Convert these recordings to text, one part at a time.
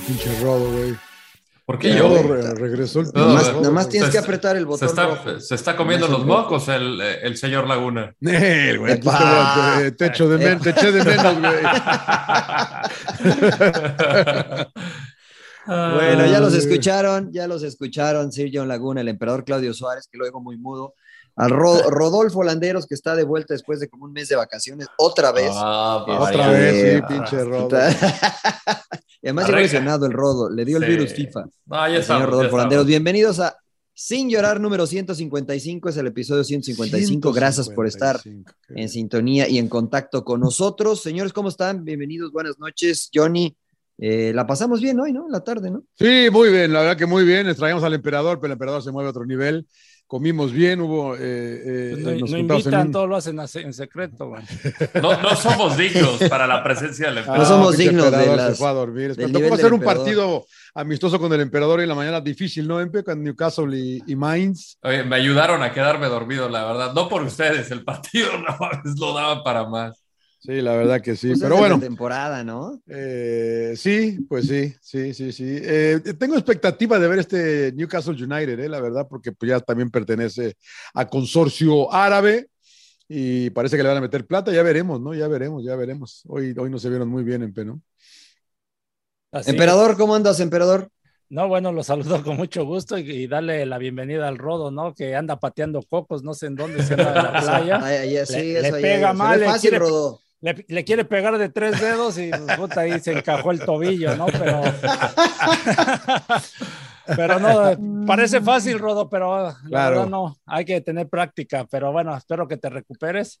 Pinche rodo, güey. ¿Por qué yo? Re- regresó el No, más, nada más güey. tienes Se que apretar el Se botón está, rojo. se está comiendo los mocos el, el señor Laguna. Nel, güey. aquí Epa. te, te echo de menos, te eché de menos, güey. Bueno, ya los escucharon, ya los escucharon. Sir John Laguna, el emperador Claudio Suárez, que lo oigo muy mudo. Al Ro- Rodolfo Landeros, que está de vuelta después de como un mes de vacaciones, otra vez. Ah, Otra vaya. vez, sí, Eh, pinche rodo. Y además llegó lesionado el Rodo, le dio el virus FIFA. Ah, ya El estamos, señor Rodolfo. Landeros, bienvenidos a Sin Llorar número 155, es el episodio 155. Gracias por estar 155, qué en sintonía y en contacto con nosotros. Señores, ¿cómo están? Bienvenidos, buenas noches. Johnny, eh, la pasamos bien hoy, ¿no? En la tarde, ¿no? Sí, muy bien, la verdad que muy bien. Extraíamos al emperador, pero el emperador se mueve a otro nivel. Comimos bien, hubo. eh, eh, Pues no, nos no invitan, un- todo lo hacen en secreto. No, no somos dignos para la presencia del Ah, emperador. somos pinche dignos de las- Se fue a dormir. del hacer un partido amistoso con el emperador en la mañana difícil, ¿no, Empe? Con Newcastle y, y Mainz. Oye, me ayudaron a quedarme dormido, la verdad. No por ustedes, el partido no lo daba para más. Sí, la verdad que sí. Pues pero bueno, temporada, ¿no? eh, sí, pues sí, sí, sí, sí. Eh, tengo expectativa de ver este Newcastle United, eh, la verdad, porque pues, ya también pertenece a consorcio árabe y parece que le van a meter plata. Ya veremos, ¿no? Ya veremos, ya veremos. Hoy, hoy no se vieron muy bien, Empe, ¿no? Así Emperador, es. ¿cómo andas, emperador? No, bueno, lo saludo con mucho gusto y, y darle la bienvenida al Rodo, ¿no? Que anda pateando cocos, no sé en dónde, se anda en la playa. Ay, ay, sí, Le- eso le pega mal, ve le fácil, quiere- Rodo. Le, le quiere pegar de tres dedos y pues, puta, ahí se encajó el tobillo, ¿no? Pero. Pero no, parece fácil, Rodo, pero la Claro. verdad no, hay que tener práctica. Pero bueno, espero que te recuperes.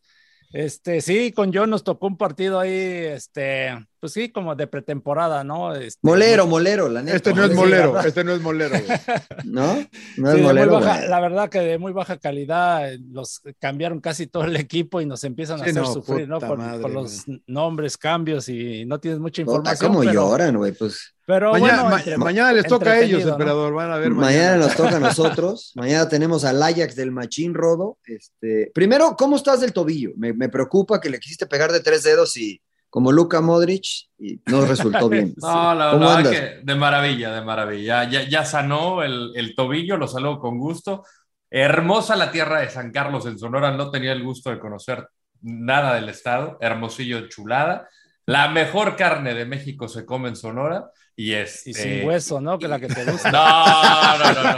Este, sí, con John nos tocó un partido ahí, este, pues sí, como de pretemporada, ¿no? Este, Molero, molero, la neta. Este no es sí, molero, este no es molero. güey. ¿No? No Sí, es de muy molero. baja- la verdad que de muy baja calidad, eh, los cambiaron casi todo el equipo y nos empiezan a Sí, hacer no, sufrir, ¿no? Con, madre, con los nombres, cambios y no tienes mucha Puta, información. ¿Cómo pero, lloran, güey? Pues pero mañana, bueno, ma- entre- mañana les toca a ellos, ¿no? emperador. Van a ver mañana mañana. nos toca a nosotros. Mañana tenemos al Ajax del Machín Rodo. Este, primero, ¿cómo estás del tobillo? Me, me preocupa que le quisiste pegar de tres dedos y como Luka Modric y no resultó bien. No, la ¿Cómo verdad andas? que de maravilla, de maravilla. Ya, ya sanó el, el tobillo, lo saló con gusto. Hermosa la tierra de San Carlos en Sonora, no tenía el gusto de conocer nada del estado. Hermosillo, chulada. La mejor carne de México se come en Sonora y es. Y sin hueso, ¿no? Que la que te gusta. No, no, no, no,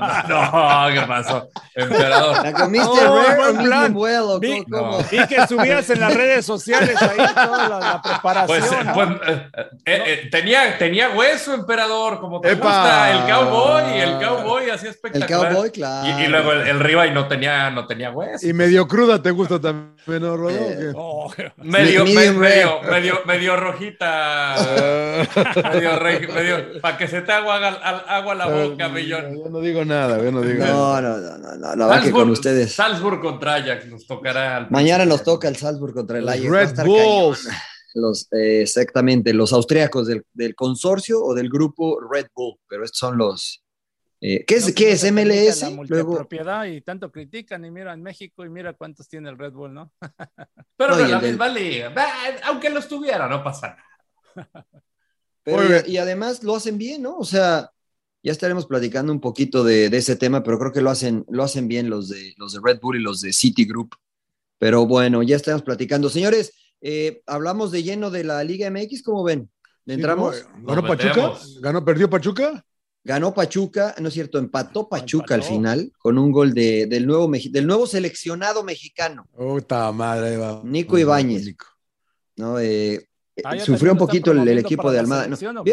no, no, no, ¿qué pasó? Emperador. ¿La comiste No, rare buen plan. well o Vi- cómo- cómo? No. Vi que subías en las redes sociales ahí toda la, la preparación. Pues, eh, ¿no? pues, eh, eh, eh, tenía, tenía hueso, emperador, como te ¡Epa! gusta, el cowboy, el cowboy, así El espectacular. cowboy, claro. Y, y luego el, el ribeye no tenía, no tenía hueso. Y medio cruda te gusta también, ¿no, Rodo? ¿O qué? Oh, medio, medio, medio, medio rojita, medio Rey, me dio, para que se te haga agua, agua a la boca, millón. Yo no digo nada, yo no digo No, nada. no, no, no, no, la verdad que con ustedes. Salzburg contra Ajax nos tocará. al- Mañana nos toca el Salzburg contra el Ajax. Red Bulls. cañón. Los, eh, exactamente, los austriacos del, del consorcio o del grupo Red Bull, pero estos son los. eh, ¿Qué es, No, ¿qué es MLS? La Luego, multipropiedad y tanto critican y mira en México y mira cuántos tiene el Red Bull, ¿no? Pero No, no, la el del- misma liga. Aunque los tuviera, no pasa nada. pero y, además lo hacen bien, ¿no? O sea, ya estaremos platicando un poquito de, de ese tema, pero creo que lo hacen, lo hacen bien los de, los de Red Bull y los de Citigroup. Pero bueno, ya estamos platicando. Señores, eh, hablamos de lleno de la Liga MX, ¿cómo ven? ¿Le entramos? Sí, no, ¿Ganó Pachuca? metemos. ¿Ganó, perdió Pachuca? Ganó Pachuca, no es cierto, empató Pachuca al final con un gol de- del, nuevo, del nuevo seleccionado mexicano, Puta madre, va. Nico Ibáñez. ¿no? Eh, Ah, ya sufrió un poquito el, equipo de Almada. ¿no?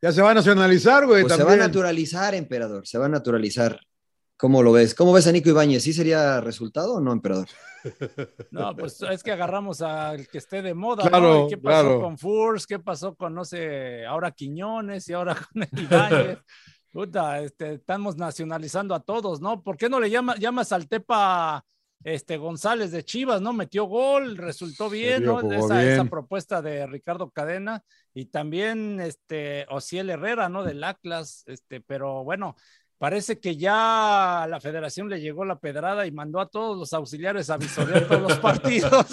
Ya se va a nacionalizar, güey, Pues se va a naturalizar, emperador, se va a naturalizar. ¿Cómo lo ves? ¿Cómo ves a Nico Ibáñez? ¿Sí sería resultado o no, emperador? No, pues es que agarramos al que esté de moda, Claro, ¿no? ¿Y ¿Qué pasó claro. con Furs? ¿Qué pasó con, no sé, ahora Quiñones y ahora con Ibáñez? Puta, este, estamos nacionalizando a todos, ¿no? ¿Por qué no le llama, llamas al Tepa este, González de Chivas, ¿no? Metió gol, resultó bien, ¿no? Esa, bien. esa propuesta de Ricardo Cadena y también este, Ociel Herrera, ¿no? Del Atlas, este, pero bueno, parece que ya a la federación le llegó la pedrada y mandó a todos los auxiliares a visorear todos los partidos.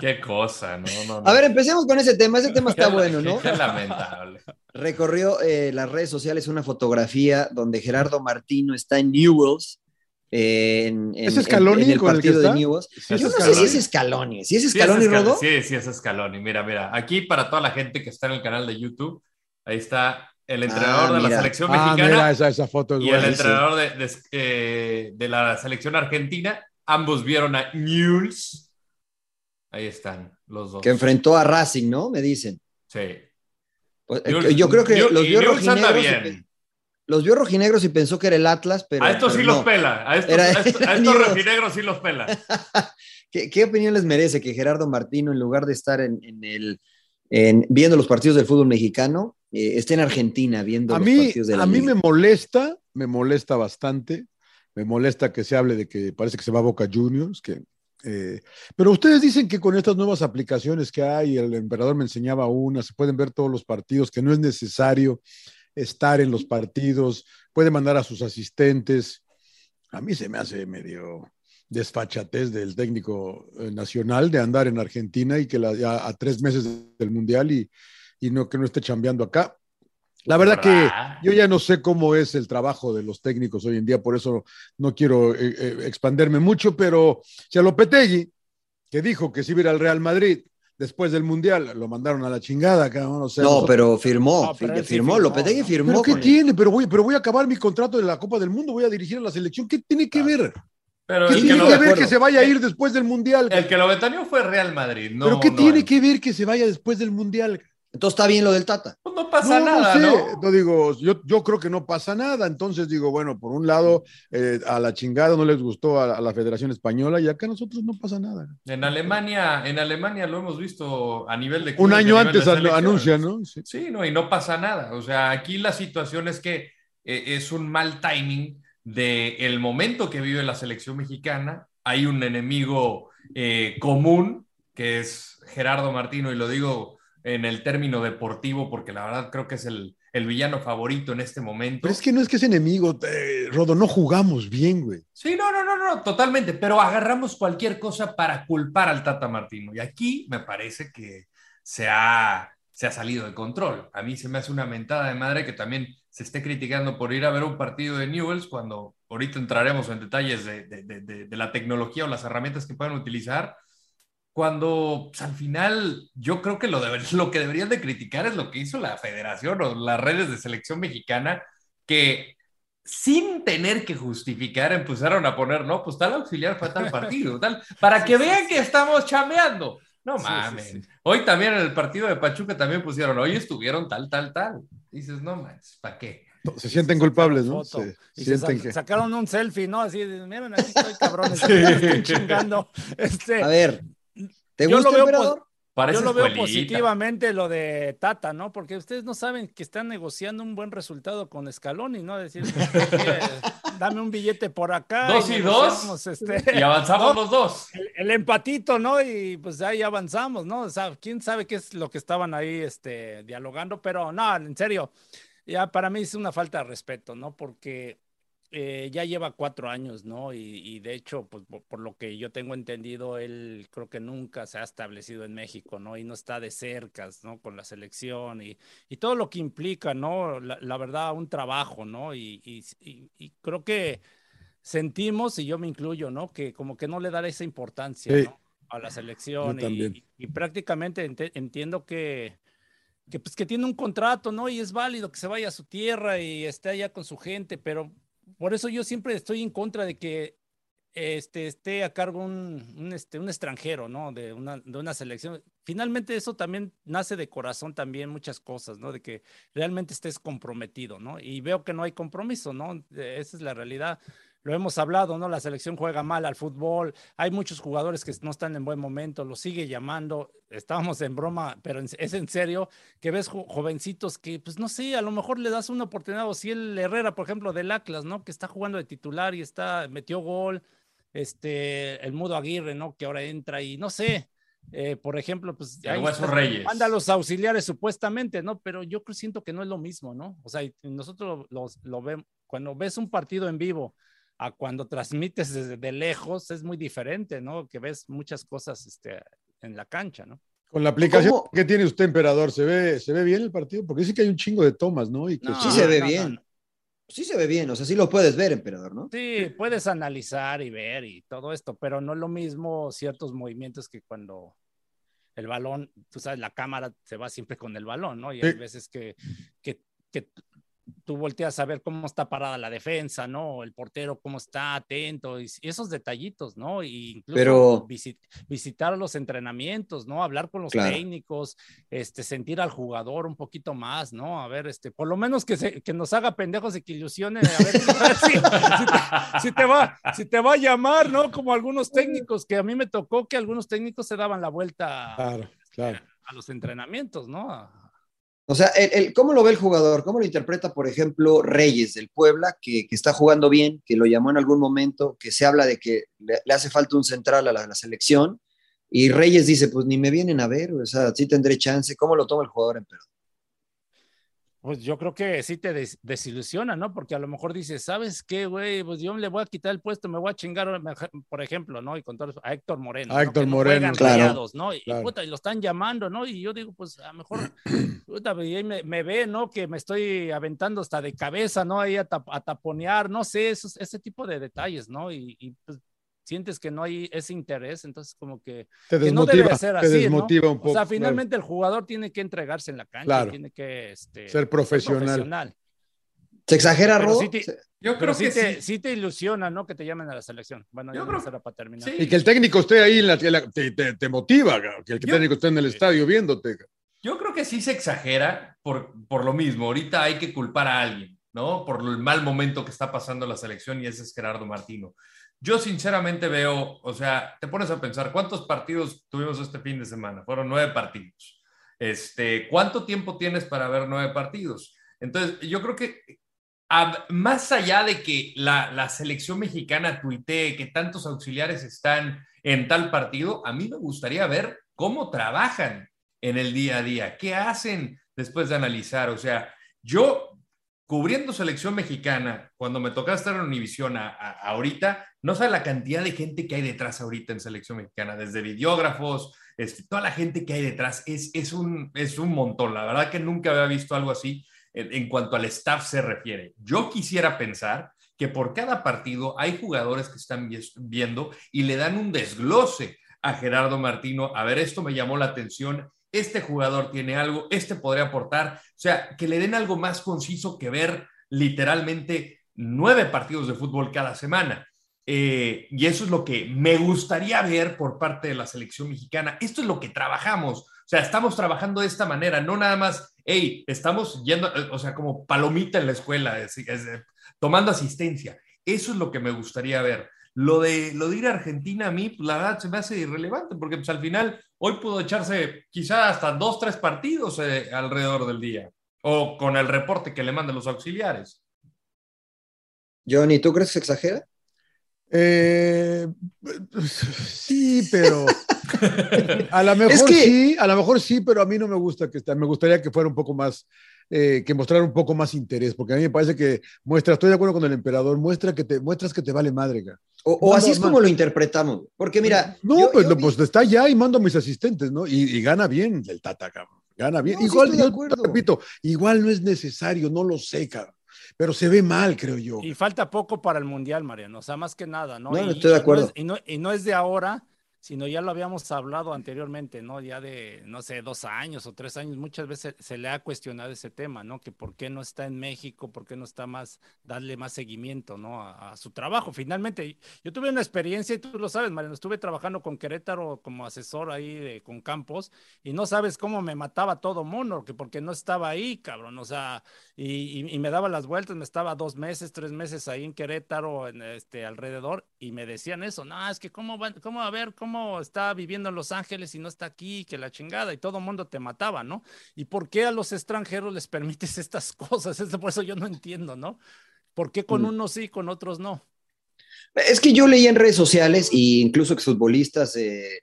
Qué cosa, no, no, no. A ver, empecemos con ese tema. Ese tema está Qué- bueno, ¿no? Qué lamentable. Recorrió eh, las redes sociales una fotografía donde Gerardo Martino está en Newells. Eh, en, en- ¿Es Scaloni en- en el con el que partido de está? Newells. Sí, Yo es no sé Scaloni. si es Scaloni. Si es Sí, Scaloni, es Scal- Rodo. Sí, sí, es Scaloni. Mira, mira, aquí para toda la gente que está en el canal de YouTube, ahí está el entrenador Ah, de la selección Ah, mexicana mira, esa, esa foto es y el buena. sí. entrenador de, de- eh, de la selección argentina. Ambos vieron a Newell's. Ahí están los dos. Que enfrentó a Racing, ¿no? Me dicen. Sí. Pues, eh, Newell's- yo creo que Newell's- los vio anda bien. Los vio rojinegros y pensó que era el Atlas, pero. a estos pero sí no. los pela. A estos, Era- a estos, era a estos Newell's. rojinegros sí los pela. ¿Qué, qué opinión les merece que Gerardo Martino, en lugar de estar en, en el, en- viendo los partidos del fútbol mexicano, eh, esté en Argentina viendo A los mí, partidos de la a mí liga? me molesta, me molesta bastante. Me molesta que se hable de que parece que se va a Boca Juniors, que eh, pero ustedes dicen que con estas nuevas aplicaciones que hay, el emperador me enseñaba una, se pueden ver todos los partidos, que no es necesario estar en los partidos, puede mandar a sus asistentes. A mí se me hace medio desfachatez del técnico eh, nacional de andar en Argentina y que la, ya a tres meses del Mundial y, y no que no esté chambeando acá. La verdad que yo ya no sé cómo es el trabajo de los técnicos hoy en día, por eso no quiero eh, eh, expanderme mucho, pero si a Lopetegui, que dijo que si iba a ir al Real Madrid después del Mundial, lo mandaron a la chingada, cabrón. o sea, No, nosotros- pero firmó, No, pero sí firmó, firmó, Lopetegui firmó. ¿Pero qué él. tiene? Pero voy, pero voy a acabar mi contrato de la Copa del Mundo, voy a dirigir a la selección. ¿Qué tiene que ver? Pero ¿Qué que, tiene que ver que se vaya a ir después del Mundial? el que lo vetaneó fue Real Madrid. No, ¿Pero qué no tiene que ver que se vaya después del Mundial? Entonces está bien lo del Tata. Pues no pasa no, nada, no ¿no? sé. No digo, yo, yo creo que no pasa nada. Entonces digo, bueno, por un lado, eh, a la chingada no les gustó a, a la Federación Española y acá a nosotros no pasa nada. En Alemania, en Alemania lo hemos visto a nivel de Un año antes anuncia, ¿no? Sí. Sí, no, y no pasa nada. O sea, aquí la situación es que eh, es un mal timing del el momento que vive la selección mexicana. Hay un enemigo eh, común, que es Gerardo Martino, y lo digo en el término deportivo, porque la verdad creo que es el, el villano favorito en este momento. Pero es que no es que es enemigo, eh, Rodo, no jugamos bien, güey. Sí, no, no, no, no, totalmente, pero agarramos cualquier cosa para culpar al Tata Martino. Y aquí me parece que se ha, se ha salido de control. A mí se me hace una mentada de madre que también se esté criticando por ir a ver un partido de Newells cuando ahorita entraremos en detalles de, de- de- de- de la tecnología o las herramientas que pueden utilizar. Cuando pues, al final yo creo que lo, lo que deberían de criticar es lo que hizo la federación o las redes de selección mexicana, que sin tener que justificar, empezaron a poner, no, pues tal auxiliar fue a tal partido, tal, para que vean que estamos chameando. No Sí, sí, mames. sí. Hoy también en el partido de Pachuca también pusieron, hoy estuvieron tal, tal, tal. Dices, no mames, ¿para qué? Se sienten culpables, ¿no? Se Y se sienten sa- que... sacaron un selfie, ¿no? Así, de, miren, aquí estoy, cabrones. están chingando. Este, A ver, ¿te Yo gusta, lo veo emperador? Yo lo veo escuelita. positivamente lo de Tata, ¿no? Porque ustedes no saben que están negociando un buen resultado con Scaloni, ¿no? Decir, "Oye, dame un billete por acá. Dos y dos, este, y avanzamos ¿no? los dos. El, el empatito, ¿no? Y pues ahí avanzamos, ¿no? O sea, quién sabe qué es lo que estaban ahí este, dialogando, pero no, en serio, ya para mí es una falta de respeto, ¿no? Porque eh, ya lleva cuatro años, ¿no? Y, y de hecho, pues por, por lo que yo tengo entendido, él creo que nunca se ha establecido en México, ¿no? Y no está de cerca, ¿no? Con la selección y, y todo lo que implica, ¿no? La, la verdad, un trabajo, ¿no? Y, y- creo que sentimos, y yo me incluyo, ¿no? Que como que no le da esa importancia, Sí. ¿no? A la selección y, prácticamente ente- entiendo que, que, pues, que tiene un contrato, ¿no? Y es válido que se vaya a su tierra y esté allá con su gente, pero por eso yo siempre estoy en contra de que este, esté a cargo un, un, este, un extranjero, ¿no? De una, de una selección. Finalmente eso también nace de corazón también muchas cosas, ¿no? De que realmente estés comprometido, ¿no? Y veo que no hay compromiso, ¿no? Esa es la realidad. Lo hemos hablado, ¿no? La selección juega mal al fútbol. Hay muchos jugadores que no están en buen momento, lo sigue llamando. Estábamos en broma, pero es en serio que ves jo- jovencitos que, pues no sé, a lo mejor le das una oportunidad. O si el Herrera, por ejemplo, del Atlas, ¿no? Que está jugando de titular y está, metió gol. Este, el Mudo Aguirre, ¿no? Que ahora entra y no sé. eh, por ejemplo, pues ahí Reyes. manda a los auxiliares supuestamente, ¿no? Pero yo siento que no es lo mismo, ¿no? O sea, nosotros los, lo vemos, cuando ves un partido en vivo a cuando transmites desde de lejos, es muy diferente, ¿no? Que ves muchas cosas este, en la cancha, ¿no? Con la aplicación ¿Cómo? que tiene usted, emperador, ¿se ve, ¿se ve bien el partido? Porque dice que hay un chingo de tomas, ¿no? Y que No, Sí se ve no, bien. no. Sí se ve bien, o sea, sí lo puedes ver, emperador, ¿no? Sí, puedes analizar y ver y todo esto, pero no es lo mismo ciertos movimientos que cuando el balón, tú sabes, la cámara se va siempre con el balón, ¿no? Y hay Sí. veces que, que, que tú volteas a ver cómo está parada la defensa, ¿no? El portero, cómo está atento, y, esos detallitos, ¿no? Y incluso Pero- visit- visitar los entrenamientos, ¿no? Hablar con los Claro. técnicos, este, sentir al jugador un poquito más, ¿no? A ver, este, por lo menos que, se, que nos haga pendejos y que ilusione, a ver, si, si te, si te va, si te va a llamar, ¿no? Como algunos técnicos, que a mí me tocó que algunos técnicos se daban la vuelta Claro, claro. a los entrenamientos, ¿no? O sea, el, ¿cómo lo ve el jugador? ¿Cómo lo interpreta, por ejemplo, Reyes del Puebla, que, que está jugando bien, que lo llamó en algún momento, que se habla de que le, hace falta un central a la, la selección? Y Reyes dice, pues ni me vienen a ver, o sea, sí tendré chance. ¿Cómo lo toma el jugador, emperador? Pues yo creo que sí te des- desilusiona, ¿no? Porque a lo mejor dices, ¿sabes qué, güey? Pues yo le voy a quitar el puesto, me voy a chingar, por ejemplo, ¿no? Y con todo eso, a Héctor Moreno. A ¿no? Héctor no Moreno, juegan claro. Rayados, ¿no? Y, Claro. puta, y lo están llamando, ¿no? Y yo digo, pues a lo mejor, puta, y ahí me, me ve, ¿no? Que me estoy aventando hasta de cabeza, ¿no? Ahí a, tap- a taponear, no sé, esos, ese tipo de detalles, ¿no? Y, y, pues sientes que no hay ese interés, entonces como que Te que no desmotiva, debe ser te así, ¿no? desmotiva un poco. O sea, claro. finalmente el jugador tiene que entregarse en la cancha, Claro. tiene que este, Ser profesional. ¿Se exagera, Rodo? sí te- Yo creo sí que te, sí. sí te ilusiona, ¿no? Que te llamen a la selección. Bueno, Yo ya creo- no será para terminar. sí. Y que el técnico esté ahí, en la, en la- te, te- te motiva, que el Yo- técnico esté en el estadio viéndote. Yo creo que sí se exagera por, por lo mismo. Ahorita hay que culpar a alguien, ¿no? Por el mal momento que está pasando la selección y ese es Gerardo Martino. Yo sinceramente veo, o sea, te pones a pensar, ¿cuántos partidos tuvimos este fin de semana? Fueron nueve partidos. Este, ¿Cuánto tiempo tienes para ver nueve partidos? Entonces, yo creo que a- más allá de que la, la selección mexicana tuitee que tantos auxiliares están en tal partido, a mí me gustaría ver cómo trabajan en el día a día, qué hacen después de analizar. O sea, yo cubriendo selección mexicana, cuando me tocaba estar en Univisión a- a- ahorita, no sabe la cantidad de gente que hay detrás ahorita en selección mexicana, desde videógrafos, este, toda la gente que hay detrás, es, es, un, es un montón. La verdad que nunca había visto algo así en, en cuanto al staff se refiere. Yo quisiera pensar que por cada partido hay jugadores que están vi- viendo y le dan un desglose a Gerardo Martino. A ver, esto me llamó la atención. Este jugador tiene algo, este podría aportar. O sea, que le den algo más conciso que ver literalmente nueve partidos de fútbol cada semana. Eh, y eso es lo que me gustaría ver por parte de la selección mexicana. Esto es lo que trabajamos. O sea, estamos trabajando de esta manera, no nada más, hey, estamos yendo, eh, o sea, como palomita en la escuela, es- es, eh, tomando asistencia. Eso es lo que me gustaría ver. Lo de, lo de ir a Argentina a mí, pues, la verdad, se me hace irrelevante, porque pues, al final hoy pudo echarse quizá hasta dos, tres partidos alrededor del día, o con el reporte que le mandan los auxiliares. Johnny, ¿tú crees que exagera? Eh, sí, pero a lo mejor sí, a lo mejor sí, pero a mí no me gusta que me gustaría que fuera un poco más, eh, que mostrar un poco más interés, porque a mí me parece que muestra, estoy de acuerdo con el emperador, muestra que te muestras que te vale madre. O, así es como lo interpretamos, porque mira, no, pues, pues está ya y mando a mis asistentes, ¿no? Y, gana bien el Tata, cabrón. Gana bien. igual, yo, repito, igual no es necesario, no lo sé, cabrón pero se ve mal, creo yo. Y falta poco para el Mundial, Mariano, o sea, más que nada, ¿no? No, estoy de acuerdo. y, no, y no es de ahora, sino ya lo habíamos hablado anteriormente, ¿no? Ya de, no sé, dos años o tres años, muchas veces se le ha cuestionado ese tema, ¿no? Que por qué no está en México, por qué no está más, darle más seguimiento, ¿no? A, su trabajo. Finalmente, yo tuve una experiencia, y tú lo sabes, Mariano, estuve trabajando con Querétaro como asesor ahí con Campos, y no sabes cómo me mataba todo mundo, que porque no estaba ahí, cabrón, o sea, y, me daba las vueltas, me estaba dos meses, tres meses ahí en Querétaro, en este, alrededor, y me decían eso, no, es que cómo, van, cómo, a ver, cómo está viviendo en Los Ángeles y no está aquí, que la chingada, y todo el mundo te mataba, ¿no? ¿Y por qué a los extranjeros les permites estas cosas? Es por eso yo no entiendo, ¿no? ¿Por qué con mm. unos sí, con otros no? Es que yo leí en redes sociales, e incluso exfutbolistas eh,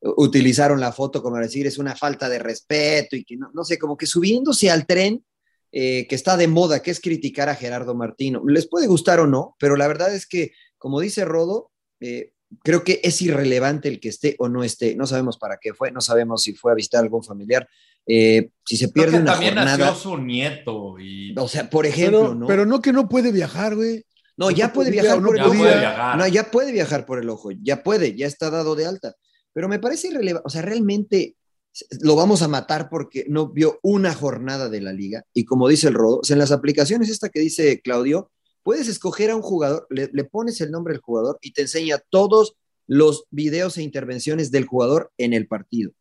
utilizaron la foto como decir es una falta de respeto y que no, no sé, como que subiéndose al tren eh, que está de moda, que es criticar a Gerardo Martino. Les puede gustar o no, pero la verdad es que, como dice Rodo, eh, creo que es irrelevante el que esté o no esté. No sabemos para qué fue, no sabemos si fue a visitar a algún familiar. Eh, si se pierde una también jornada. nació su nieto. Y... O sea, por ejemplo, pero, ¿no? Pero no que no puede viajar, güey. No, ya puede viajar por el ojo. No, ya puede viajar por el ojo. Ya puede, ya está dado de alta. Pero me parece irrelevante. O sea, realmente lo vamos a matar porque no vio una jornada de la liga. Y como dice el Rodo, o sea, en las aplicaciones, esta que dice Claudio, puedes escoger a un jugador, le, pones el nombre del jugador y te enseña todos los videos e intervenciones del jugador en el partido.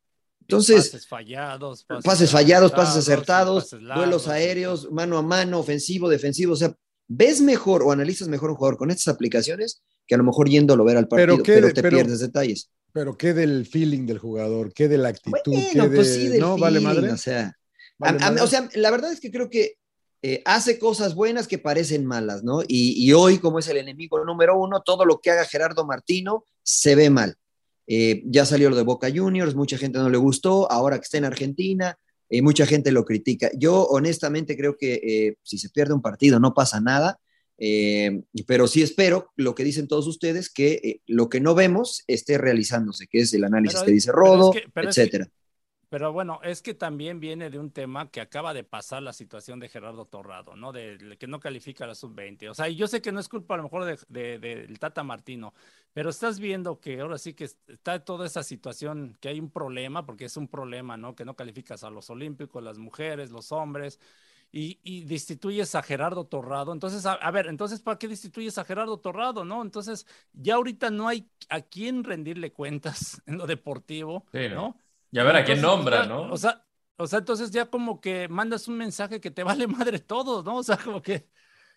Entonces, pases fallados, pases, fallados, pases acertados, duelos aéreos, mano a mano, ofensivo, defensivo. O sea, ves mejor o analizas mejor un jugador con estas aplicaciones que a lo mejor yéndolo a ver al partido, pero, te pierdes detalles. Pero qué del feeling del jugador, qué de la actitud, bueno, qué pues sí, del no vale madre. O sea, o sea, la verdad es que creo que eh, hace cosas buenas que parecen malas, ¿no? Y, hoy, como es el enemigo número uno, todo lo que haga Gerardo Martino se ve mal. Eh, ya salió lo de Boca Juniors, mucha gente no le gustó, ahora que está en Argentina, eh, mucha gente lo critica. Yo honestamente creo que si se pierde un partido no pasa nada, pero sí espero lo que dicen todos ustedes, que lo que no vemos esté realizándose, que es el análisis que dice Rodo, etcétera. Pero bueno, es que también viene de un tema que acaba de pasar la situación de Gerardo Torrado, ¿no? De, que no califica a la sub-20. O sea, yo sé que no es culpa a lo mejor del de, Tata Martino, pero estás viendo que ahora sí que está toda esa situación, que hay un problema, porque es un problema, ¿no? Que no calificas a los olímpicos, las mujeres, los hombres. Y, y, destituyes a Gerardo Torrado. Entonces, a, ver, entonces, ¿para qué destituyes a Gerardo Torrado? ¿No? Entonces, ya ahorita no hay a quién rendirle cuentas en lo deportivo, ¿no? Y a ver a quién nombra, ¿no? O sea, o sea, entonces ya como que mandas un mensaje que te vale madre todo, ¿no? O sea, como que,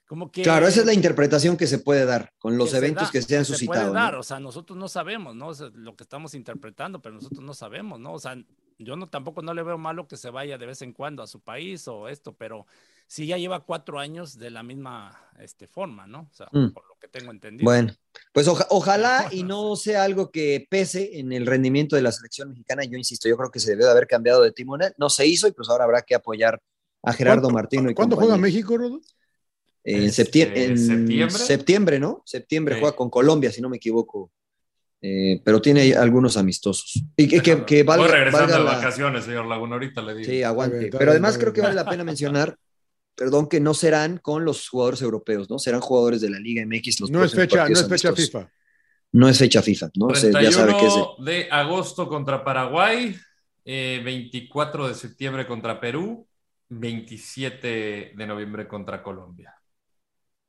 como que. Claro, esa es la interpretación que se puede dar con los eventos que se han suscitado. dar, o sea, nosotros no sabemos, ¿no? lo que estamos interpretando, pero nosotros no sabemos, ¿no? O sea, yo no tampoco no le veo malo que se vaya de vez en cuando a su país o esto, pero sí ya lleva cuatro años de la misma este, forma, ¿no? O sea, mm. por lo que tengo entendido. Bueno, pues ojalá y no sea algo que pese en el rendimiento de la selección mexicana. Yo insisto, yo creo que se debe de haber cambiado de timonel. No se hizo y pues ahora habrá que apoyar a Gerardo Martino. Y ¿Cuándo juega México, Rodo? En, septiembre, en septiembre, ¿no? Septiembre juega con Colombia, si no me equivoco. Eh, pero tiene algunos amistosos. Y que, que, que valga, Voy regresando de vacaciones, señor Laguna, ahorita le digo. Sí, aguante. Pero además creo que vale la pena mencionar perdón, que no serán con los jugadores europeos, ¿no? Serán jugadores de la Liga MX. Los no, es fecha, no es fecha FIFA. No es fecha FIFA, ¿no? 31 ya sabe que es de... agosto contra Paraguay, 24 eh, de septiembre contra Perú, 27 de noviembre contra Colombia.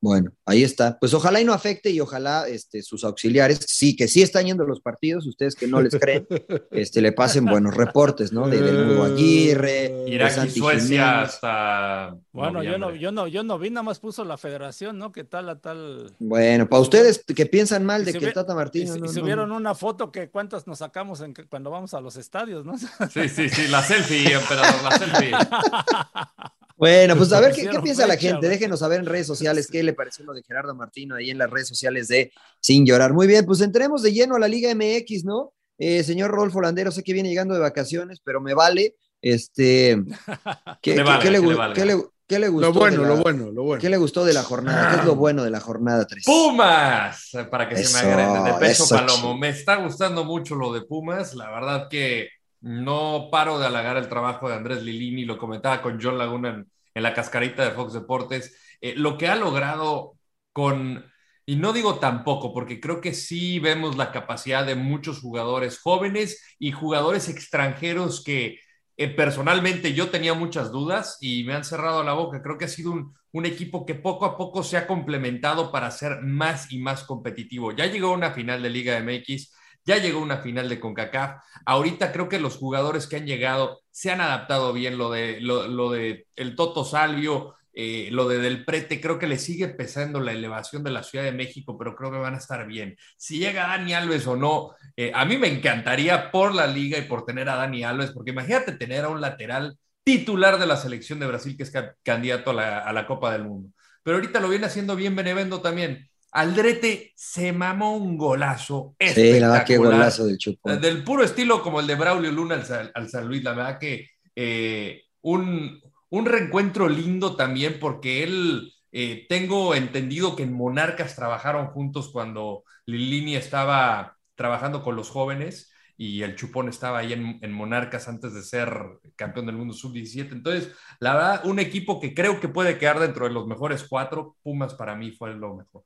Bueno, ahí está. Pues ojalá y no afecte y ojalá este, sus auxiliares, sí, que sí están yendo a los partidos, ustedes que no les creen, este, le pasen buenos reportes, ¿no? De, de Hugo Aguirre, de Irak y Suecia Jiménez. hasta. Bueno, yo no, yo no, yo no vi, nada más puso la federación, ¿no? ¿Qué tal a tal? Bueno, para ustedes que piensan mal Y de si que el Tata Y, Martino. y no, no, subieron una foto que cuántas nos sacamos en que- cuando vamos a los estadios, ¿no? Sí, sí, sí, la selfie, emperador, la selfie. Bueno, pues a ver qué, piensa la gente. Déjenos saber en redes sociales qué le pareció lo de Gerardo Martino ahí en las redes sociales de Sin Llorar. Muy bien, pues entremos de lleno a la Liga MX, ¿no? Eh, señor Rolfo Landero, sé que viene llegando de vacaciones, pero me vale. Este, ¿qué, Le qué- le, que le gu- valga. qué le- qué le gustó? Lo bueno, de la- lo bueno, lo bueno. ¿Qué le gustó de la jornada? ¿Qué es lo bueno de la jornada 3? Pumas, para que se me agrede, de peso eso, palomo. chico. Me está gustando mucho lo de Pumas, la verdad que no paro de halagar el trabajo de Andrés Lilini, lo comentaba con John Laguna en, la cascarita de Fox Deportes, Eh, lo que ha logrado con, y no digo tampoco, porque creo que sí vemos la capacidad de muchos jugadores jóvenes y jugadores extranjeros que eh, personalmente yo tenía muchas dudas y me han cerrado la boca. Creo que ha sido un, equipo que poco a poco se ha complementado para ser más y más competitivo. Ya llegó una final de Liga MX, ya llegó una final de CONCACAF. Ahorita creo que los jugadores que han llegado se han adaptado bien. Lo de, lo, de el Toto Salvio, eh, lo de Del Prete, creo que le sigue pesando la elevación de la Ciudad de México, pero creo que van a estar bien. Si llega Dani Alves o no, eh, a mí me encantaría por la liga y por tener a Dani Alves, porque imagínate tener a un lateral titular de la selección de Brasil que es ca- candidato a la, a la Copa del Mundo. Pero ahorita lo viene haciendo bien Benevendo también. Aldrete se mamó un golazo. Sí, la verdad, qué espectacular. golazo del Chupón. Del puro estilo como el de Braulio Luna al, San- al San Luis, la verdad que eh, un, un reencuentro lindo también porque él, eh, tengo entendido que en Monarcas trabajaron juntos cuando Lilini estaba trabajando con los jóvenes y el Chupón estaba ahí en, en Monarcas antes de ser campeón del mundo sub-17. Entonces, la verdad, un equipo que creo que puede quedar dentro de los mejores cuatro, Pumas para mí fue lo mejor.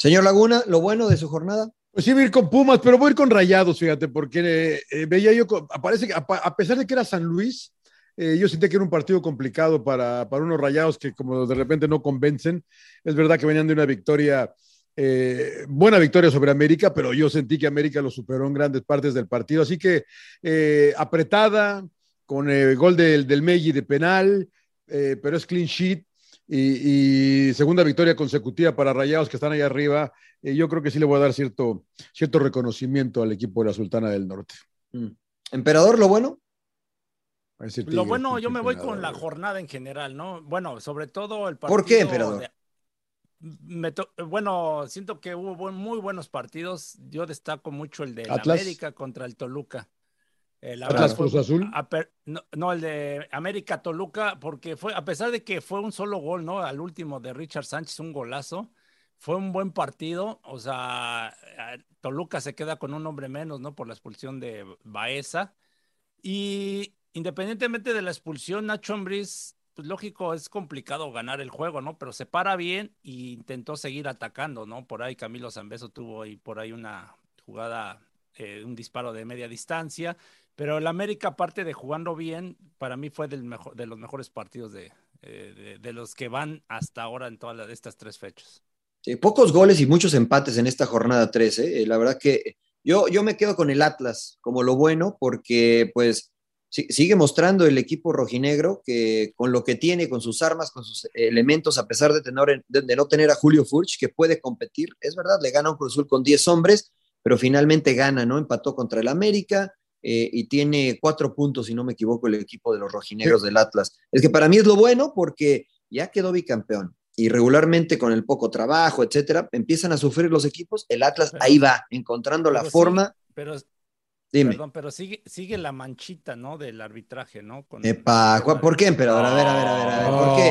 Señor Laguna, lo bueno de su jornada. Pues sí, voy a ir con Pumas, pero voy a ir con Rayados, fíjate, porque eh, veía yo, parece que a, pesar de que era San Luis, eh, yo sentí que era un partido complicado para, para unos Rayados que como de repente no convencen. Es verdad que venían de una victoria, eh, buena victoria sobre América, pero yo sentí que América lo superó en grandes partes del partido. Así que apretada, con el gol del, del de penal, pero es clean sheet. Y, y segunda victoria consecutiva para Rayados que están ahí arriba. Eh, yo creo que sí le voy a dar cierto, cierto reconocimiento al equipo de la Sultana del Norte. Mm. Emperador, lo bueno. Lo bueno, yo me voy con la jornada en general, ¿no? Bueno, sobre todo el partido. ¿Por qué, emperador? de- me to- bueno, siento que hubo muy buenos partidos. Yo destaco mucho el de la. América contra el Toluca. Eh, la Atlas Cruz Azul. a no, no, el de América Toluca, porque fue, a pesar de que fue un solo gol, ¿no? Al último de Richard Sánchez, un golazo. Fue un buen partido. O sea, eh, Toluca se queda con un hombre menos, ¿no? Por la expulsión de Baeza. Y independientemente de la expulsión, Nacho Ambriz, pues lógico, es complicado ganar el juego, ¿no? Pero se para bien e intentó seguir atacando, ¿no? Por ahí Camilo Zambeso tuvo ahí por ahí una jugada, eh, un disparo de media distancia. Pero el América, aparte de jugando bien, para mí fue del mejor, de los mejores partidos de, eh, de, de los que van hasta ahora en todas estas tres fechas. Pocos goles y muchos empates en esta jornada 13. La verdad que yo, yo me quedo con el Atlas como lo bueno porque pues sigue mostrando el equipo rojinegro que con lo que tiene, con sus armas, con sus elementos, a pesar de, tener, de, no tener a Julio Furch, que puede competir, es verdad, le gana un Cruz Azul con 10 hombres, pero finalmente gana, ¿no? Empató contra el América. Eh, y tiene cuatro puntos, si no me equivoco, el equipo de los rojinegros del Atlas. Es que para mí es lo bueno porque ya quedó bicampeón y regularmente con el poco trabajo, etcétera, empiezan a sufrir los equipos. El Atlas ahí va, encontrando la sí, forma. pero, Dime. perdón, pero sigue, sigue la manchita, ¿no? Del arbitraje, ¿no? Con- Epa, ¿cu- ¿por qué, emperador? A ver, a ver, a ver, a ver, ¿por qué?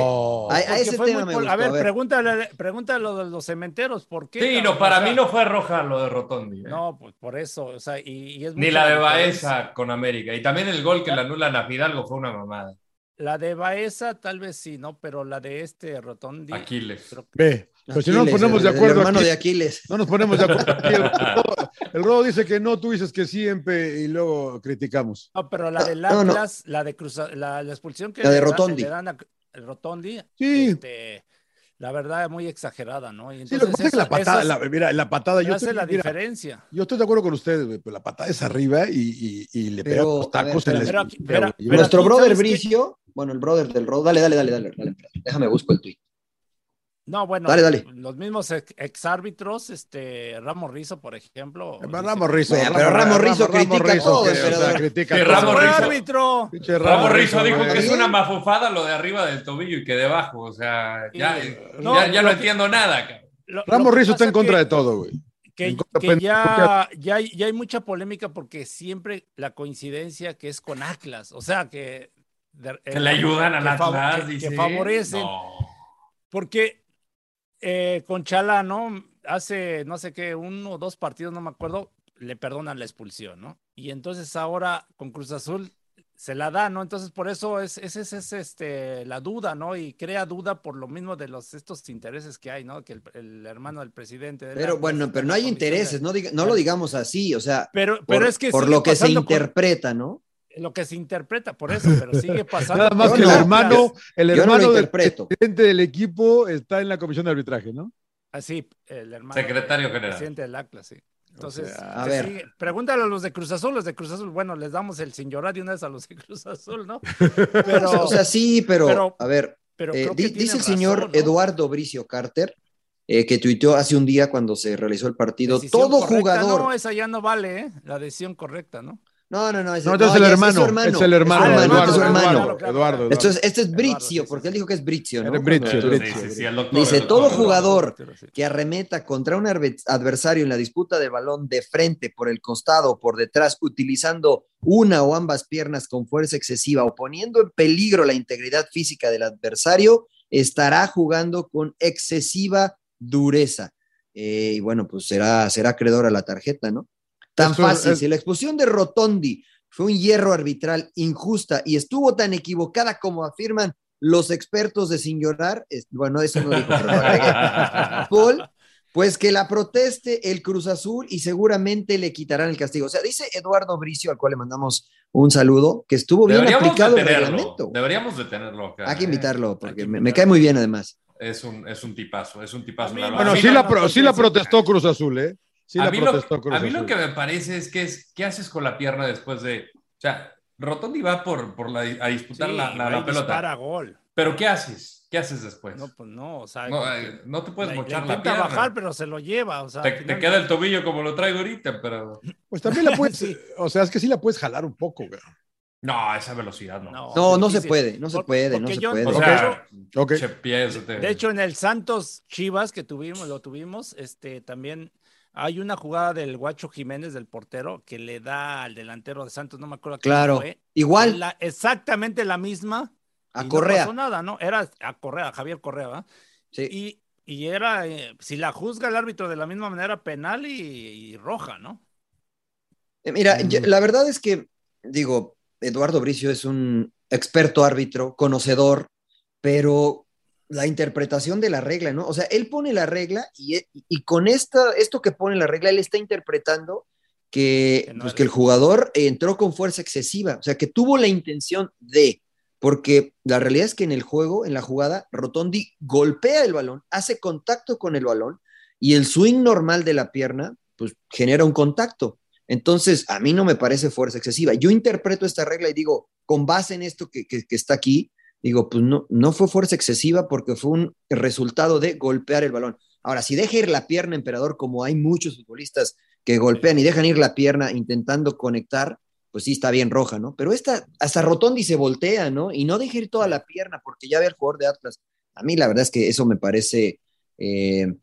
A, a ese tema muy me gustó. A ver, a ver. pregúntale, pregúntale lo de los cementeros, ¿por qué? Sí, no, para mí no fue roja lo de Rotondi. ¿eh? No, pues por eso, o sea, y, y es Ni la de. Baeza con América. Y también el gol que le anulan a Fidalgo fue una mamada. La de Baeza tal vez sí, ¿no? Pero la de este Rotondi. Aquiles. creo que- Ve, pues si no nos ponemos de el- el acuerdo hermano aquí, de Aquiles. no nos ponemos de acuerdo aquí. el Rodo dice que no, tú dices que sí, Empe, y luego criticamos. No, pero la del No, no. Atlas, la de Cruz, la, la expulsión que La de Rotondi. le dan a el Rotondi, Sí. este, la verdad, muy exagerada, ¿no? Y Sí, lo que pasa es que la patada, la, mira, la patada, yo hace estoy, la mira, diferencia. yo estoy de acuerdo con ustedes, güey, pero la patada es arriba y, y, y le pega los ver, tacos en Pero- güey. pero- Nuestro brother. Bricio, bueno, el brother del Rodo, dale, dale, dale, dale, dale, déjame busco el tweet. No, bueno, Dale, dale. los mismos ex- exárbitros, este, Ramos Rizo, por ejemplo. Pero dice- Ramos Rizzo, Bueno, pero Ramos Rizzo critica todo, que, o sea, emperador. critica Que todo. Ramos ¡Fue Rizzo- árbitro! Ramos Rizzo dijo que es una mafufada lo de arriba del tobillo y que debajo, o sea, ya, ya, No, ya lo no que- entiendo nada. cabrón. Lo- Ramos lo Rizzo está en contra que- de todo, güey. Que, ya, ya, hay, ya hay mucha polémica porque siempre la coincidencia que es con Atlas, o sea que... de- Que le ayudan al Atlas, que- que dice. favorecen. No. Porque eh, con Chala, ¿no? Hace, no sé qué, uno o dos partidos, no me acuerdo, le perdonan la expulsión, ¿no? Y entonces ahora con Cruz Azul se la da, ¿no? Entonces por eso es, esa es, es, este, la duda, ¿no? Y crea duda por lo mismo de los estos intereses que hay, ¿no? Que el, el hermano del presidente... Pero bueno, pero no hay intereses, no, diga- no lo digamos así, o sea, Pero, por, pero es que por lo que se con- interpreta, ¿no? Lo que se interpreta por eso, pero sigue pasando. Nada más que el no, hermano, el yo no hermano del presidente del equipo está en la comisión de arbitraje, ¿no? Así, el hermano. Secretario general. Presidente del Atlas, sí. Entonces, sea, a ver. sigue- pregúntale a los de Cruz Azul, los de Cruz Azul, bueno, les damos el sin llorar de una vez a los de Cruz Azul, ¿no? Pero, o sea, sí, pero, pero- a ver, pero eh, dice el señor razón, ¿no? Eduardo Bricio Carter, eh, que tuiteó hace un día cuando se realizó el partido, Decisión todo correcta, jugador... No, esa ya no vale, ¿eh? La decisión correcta, ¿no? No, no, no, ese, No, este es el hermano, su hermano, es el hermano, el Eduardo, es hermano. Esto es, este es sí, porque él dijo que es Bricio, ¿no? Sí, sí, sí, el doctor. Dice, todo doctor. jugador Sí. que arremeta contra un adversario en la disputa del balón de frente, por el costado o por detrás, utilizando una o ambas piernas con fuerza excesiva o poniendo en peligro la integridad física del adversario, estará jugando con excesiva dureza. Eh, y bueno, pues será, será acreedor a la tarjeta, ¿no? Tan Esto fácil, es- si la expulsión de Rotondi fue un hierro arbitral injusta y estuvo tan equivocada como afirman los expertos de Sin Llorar, es- bueno, eso no dijo. Paul, pues que la proteste el Cruz Azul y seguramente le quitarán el castigo. O sea, dice Eduardo Bricio, al cual le mandamos un saludo, que estuvo bien Deberíamos aplicado el reglamento. Deberíamos de tenerlo acá. Hay que ¿eh? invitarlo, porque que me, cae muy bien además. Es un, es un tipazo, es un tipazo. Mí-. Bueno, sí no- la, no, pro- no, sí la protestó Cruz Azul, ¿eh? Sí a la mí, lo, a mí lo que me parece es que es, ¿qué haces con la pierna después de, o sea, Rotondi va por, por la, a disputar Sí, la, la- la pelota, dispara gol. pero ¿qué haces? ¿Qué haces después? No, pues no, o sea, No, eh, no te puedes mochar la pierna. bajar, pero se lo lleva, o sea, te, te queda el tobillo como lo traigo ahorita, pero Pues también la puedes, Sí. o sea, es que sí la puedes jalar un poco, güey. no, a esa velocidad no. No, No, se puede, no se puede, no se yo- puede. O sea. De hecho, en el Santos Chivas que tuvimos, lo tuvimos, este también hay una jugada del Guacho Jiménez, del portero, que le da al delantero de Santos, no me acuerdo Claro, fue, igual la- exactamente la misma. a y Correa. No pasó nada, ¿no? Era a Correa, a Javier Correa, ¿va? Sí. Y, y era, eh, si la juzga el árbitro de la misma manera, penal y, y roja, ¿no? Eh, Mira, Mm. yo- la verdad es que, digo, Eduardo Bricio es un experto árbitro, conocedor, pero la interpretación de la regla, ¿no? O sea, él pone la regla y, e- y con esta, esto que pone la regla, él está interpretando que, Que no pues, que el jugador entró con fuerza excesiva, o sea, que tuvo la intención de, porque la realidad es que en el juego, en la jugada, Rotondi golpea el balón, hace contacto con el balón y el swing normal de la pierna, pues genera un contacto. Entonces, a mí no me parece fuerza excesiva. Yo interpreto esta regla y digo, con base en esto que, que- que está aquí, digo, pues no, no fue fuerza excesiva porque fue un resultado de golpear el balón. Ahora, si deja ir la pierna, emperador, como hay muchos futbolistas que golpean y dejan ir la pierna intentando conectar, pues sí está bien roja, ¿no? Pero esta, hasta Rotondi se voltea, ¿no? Y no deja ir toda la pierna porque ya ve al jugador de Atlas. A mí la verdad es que eso me parece eh,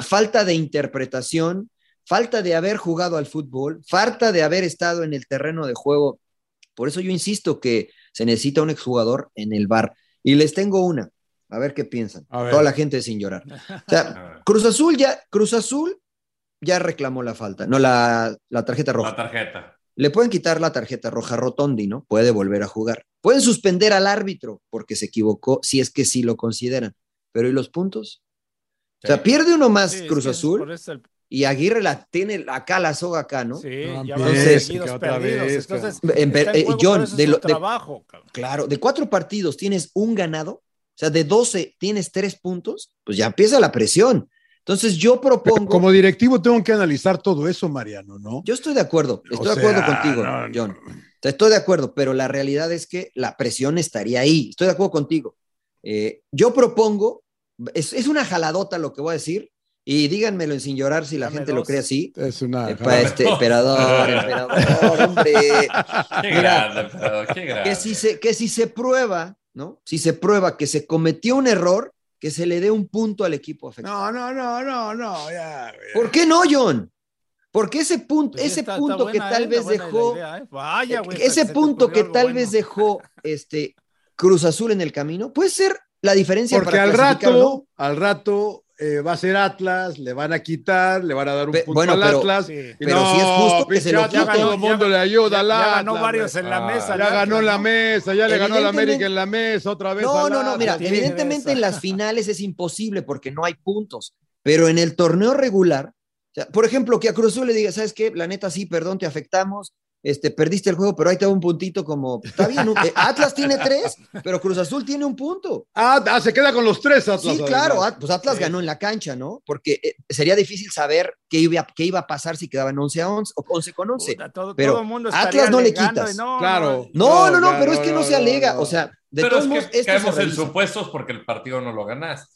falta de interpretación, falta de haber jugado al fútbol, falta de haber estado en el terreno de juego. Por eso yo insisto que se necesita un exjugador en el bar. Y les tengo una, a ver qué piensan. Ver. Toda la gente sin llorar. O sea, Cruz Azul ya, Cruz Azul ya reclamó la falta, no la, la tarjeta roja. La tarjeta. Le pueden quitar la tarjeta roja Rotondi, ¿no? Puede volver a jugar. Pueden suspender al árbitro porque se equivocó, si es que sí lo consideran. Pero ¿y los puntos? O sea, pierde uno más Sí, es Cruz es Azul por eso el- y Aguirre la tiene acá la soga acá, ¿no? Sí, ya perdidos. vez, Entonces, En- está en eh, juego John, de su lo- de- trabajo, cabrón. Claro, de cuatro partidos tienes un ganado. O sea, de 12 tienes tres puntos, pues ya empieza la presión. Entonces yo propongo. Pero como directivo tengo que analizar todo eso, Mariano, ¿no? Yo estoy de acuerdo, estoy O de acuerdo sea, contigo, no, no. John. Estoy de acuerdo, pero la realidad es que la presión estaría ahí. Estoy de acuerdo contigo. Eh, yo propongo, es, es una jaladota lo que voy a decir, y díganmelo sin llorar si la Dame gente lo cree así. Es una. Para este emperador, emperador, hombre. Qué Mira, grande, emperador, qué grande. que si se, que si se prueba, ¿no? Si se prueba que se cometió un error, que se le dé un punto al equipo afectado. No, no, no, no, no, ya. ¿Por qué no, John? Porque ese punto, Pues ese está- está punto que tal eh, vez dejó, eh. Vaya, güey, ese punto que tal bueno. vez dejó este Cruz Azul en el camino, puede ser la diferencia Porque para al rato, ¿no? al rato eh, va a ser Atlas, le van a quitar, le van a dar un Pe- punto bueno, al pero- Atlas. Sí. y pero si es justo que se lo quiten. Todo el mundo le ayuda al Ya, Atlas. ganó varios en la Ah, mesa. Ya ganó en la ¿no? mesa, ya le ganó a la América en la mesa otra vez. No, al no, no, mira, evidentemente en las finales es imposible porque no hay puntos, pero en el torneo regular, o sea, por ejemplo, que a Cruz Azul le diga, ¿sabes qué? La neta sí, perdón, te afectamos, este, perdiste el juego, pero ahí te da un puntito como, está bien, un- eh, Atlas tiene tres, pero Cruz Azul tiene un punto. Ah, ah, se queda con los tres Atlas. Sí, además. claro, At- pues Atlas Sí. ganó en la cancha, ¿no? Porque eh, sería difícil saber qué iba, qué iba a pasar si quedaban 11 a 11 o 11 con 11. Puta, todo, pero todo el mundo Atlas no le quitas. no, Claro. No, no, no, pero es que no, no, se alega, no. o sea, de Pero todos es modos, que caemos en supuestos porque el partido no lo ganaste.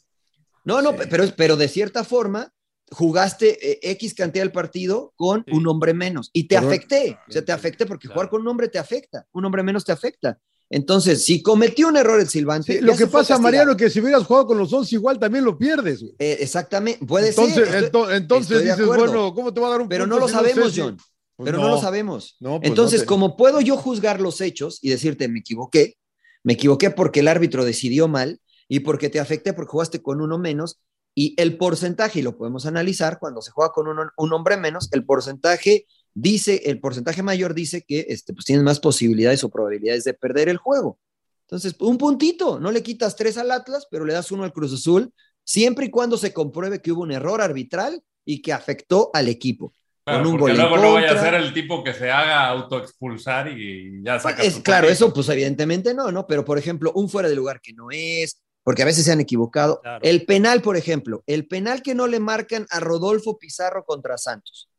No, no, pero, pero de cierta forma jugaste eh, X cantidad del partido con Sí. un hombre menos y te Correcto. afecté. O sea, te afecté porque Claro. jugar con un hombre te afecta, un hombre menos te afecta. Entonces, si cometió un error el. Sí, ya lo que pasa. Mariano, que si hubieras jugado con los 11 igual también lo pierdes. Eh, exactamente, puede Entonces, ser. estoy- entonces estoy dices, bueno, ¿cómo te va a dar un pero punto no lo si sabemos, sé si- John. Pues pero no. lo sabemos. No, pues Entonces, no te- como puedo yo juzgar los hechos y decirte, me equivoqué, me equivoqué porque el árbitro decidió mal y porque te afecté porque jugaste con uno menos y el porcentaje, y lo podemos analizar, cuando se juega con un hombre menos, el porcentaje dice, el porcentaje mayor dice que este, pues, tienes más posibilidades o probabilidades de perder el juego. Entonces, un puntito, no le quitas tres al Atlas, pero le das uno al Cruz Azul, siempre y cuando se compruebe que hubo un error arbitral y que afectó al equipo. Claro, con un porque gol en luego no vaya a contra. ser el tipo que se haga autoexpulsar y ya saca es, su claro, eso pues evidentemente no, ¿no? Pero por ejemplo, un fuera de lugar que no es, porque a veces se han equivocado. Claro. El penal, por ejemplo, el penal que no le marcan a Rodolfo Pizarro contra Santos,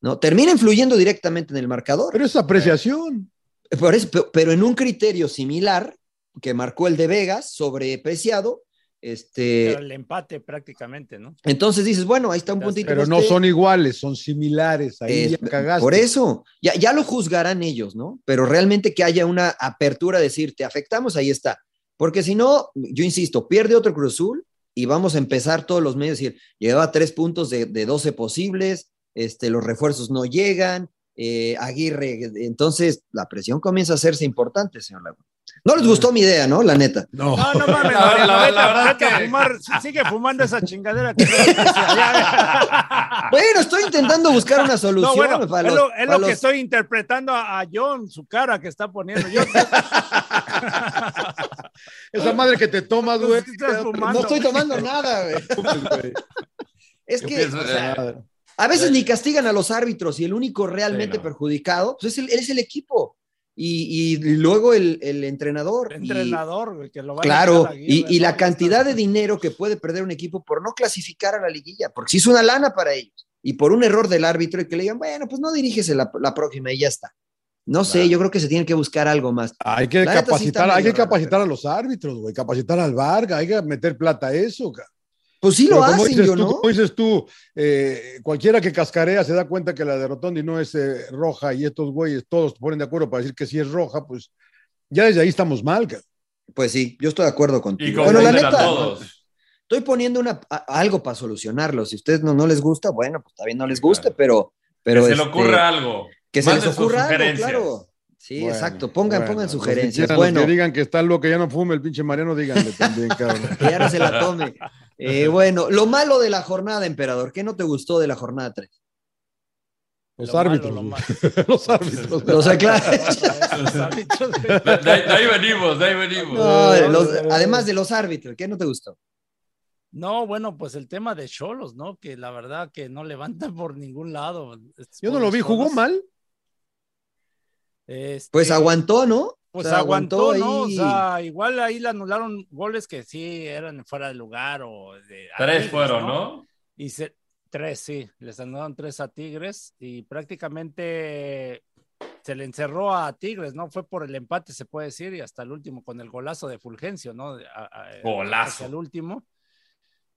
¿no? Termina influyendo directamente en el marcador. Pero es apreciación. Por eso, pe- pero en un criterio similar que marcó el de Vegas, sobrepreciado, este, Pero el empate prácticamente, ¿no? entonces dices, bueno, ahí está un puntito. Pero no usted. son iguales, son similares. Ahí Eh, ya cagaste. Por eso, ya, ya lo juzgarán ellos, ¿no? Pero realmente que haya una apertura a decir, te afectamos, ahí está. Porque si no, yo insisto, pierde otro Cruz Azul y vamos a empezar todos los medios a decir, llevaba tres puntos de, de 12 posibles, este, los refuerzos no llegan, eh, Aguirre, entonces la presión comienza a hacerse importante, señor Laguna. No les gustó mi idea, ¿no? La neta. No. No, no mames, La- verdad que- fumar, sigue fumando esa chingadera. que. Bueno, estoy intentando buscar una solución. No, bueno, para es los- lo, es para lo los- que estoy interpretando a, a John, su cara que está poniendo. Yo, Esa madre que te tomas, güey. No estoy tomando nada, güey. Es que pienso, o sea, a veces ni castigan a los árbitros y el único realmente Sí, no. perjudicado pues es, el, es el equipo y, y luego el, el entrenador. el Y- entrenador, güey, que lo va a claro, a y, y la cantidad de dinero que puede perder un equipo por no clasificar a la liguilla, porque si es una lana para ellos, y por un error del árbitro y que le digan, bueno, pues no dirígese la, la próxima y ya está. No sé, yo creo que se tiene que buscar algo más. Hay que La capacitar, hay que raro, capacitar a los árbitros, güey, capacitar al Vargas, hay que meter plata a eso, ca. Pues sí Pero lo como hacen, dices yo tú, no. como dices tú, eh, cualquiera que cascarea se da cuenta que la de Rotondi no es eh, roja y estos güeyes todos ponen de acuerdo para decir que sí es roja, pues ya desde ahí estamos mal, ca. Pues sí, yo estoy de acuerdo Y contigo. Bueno, la neta, todos. estoy poniendo una, a- algo para solucionarlo. Si a ustedes no, no les gusta, bueno, pues también no les guste, pero, pero que se le este, ocurra algo. Que se les ocurra algo, claro. Sí, Bueno, exacto. Pongan, bueno, pongan que sugerencias. Bueno, Los que digan que está loco, ya no fume el pinche Mariano, díganle también, cabrón. que ya no se la tome. Eh, bueno, lo malo de la jornada, emperador. ¿Qué no te gustó de la jornada 3? Los Lo malo, árbitros. lo güey. malo. los árbitros. Los árbitros. De, de ahí- venimos, de ahí venimos. No, los- además de los árbitros, ¿qué no te gustó? No, bueno, pues el tema de Cholos, ¿no? Que la verdad que no levantan por ningún lado. Yo no lo vi, jugó mal. Este, Pues aguantó, ¿no? Pues O sea, aguantó, aguantó ¿no? O sea, igual ahí le anularon goles que sí eran fuera de lugar o de. Tres Tigres, fueron, ¿no? Y se, tres, sí, les anularon tres a Tigres y prácticamente se le encerró a Tigres, ¿no? Fue por el empate, se puede decir, y hasta el último con el golazo de Fulgencio, ¿no? A- a- Golazo. hacia el último.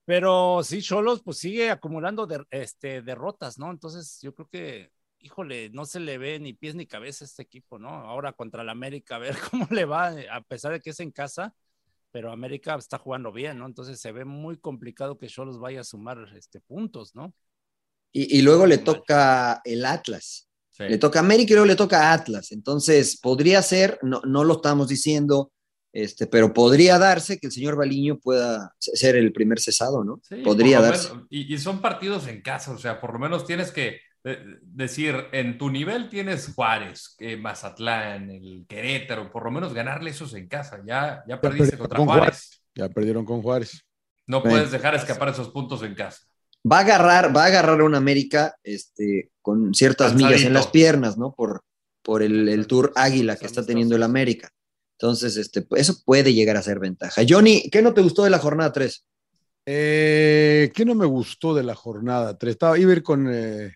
Pero sí, Cholos pues sigue acumulando de- este, derrotas, ¿no? Entonces yo creo que, híjole, no se le ve ni pies ni cabeza a este equipo, ¿no? Ahora contra el América, a ver cómo le va, a pesar de que es en casa, pero América está jugando bien, ¿no? Entonces se ve muy complicado que Cholos vaya a sumar este, puntos, ¿no? Y, y luego le toca el Atlas. Sí. Le toca América y luego le toca Atlas. Entonces, podría ser, no, no lo estamos diciendo, este, pero podría darse que el señor Baliño pueda ser el primer cesado, ¿no? Sí, podría darse. menos- y, y son partidos en casa, o sea, por lo menos tienes que decir, en tu nivel tienes Juárez, eh, Mazatlán, el Querétaro, por lo menos ganarle esos en casa. Ya, ya Ya perdiste contra con Juárez. Juárez. Ya perdieron con Juárez. No puedes dejar escapar esos puntos en casa. Va a agarrar, va a agarrar a un América este, con ciertas millas en las piernas, ¿no? Por, por el, el tour Águila que está teniendo el América. Entonces, este, pues, eso puede llegar a ser ventaja. Johnny, ¿qué no te gustó de la jornada 3? Eh, ¿Qué no me gustó de la jornada 3? Estaba, iba a ir con. eh,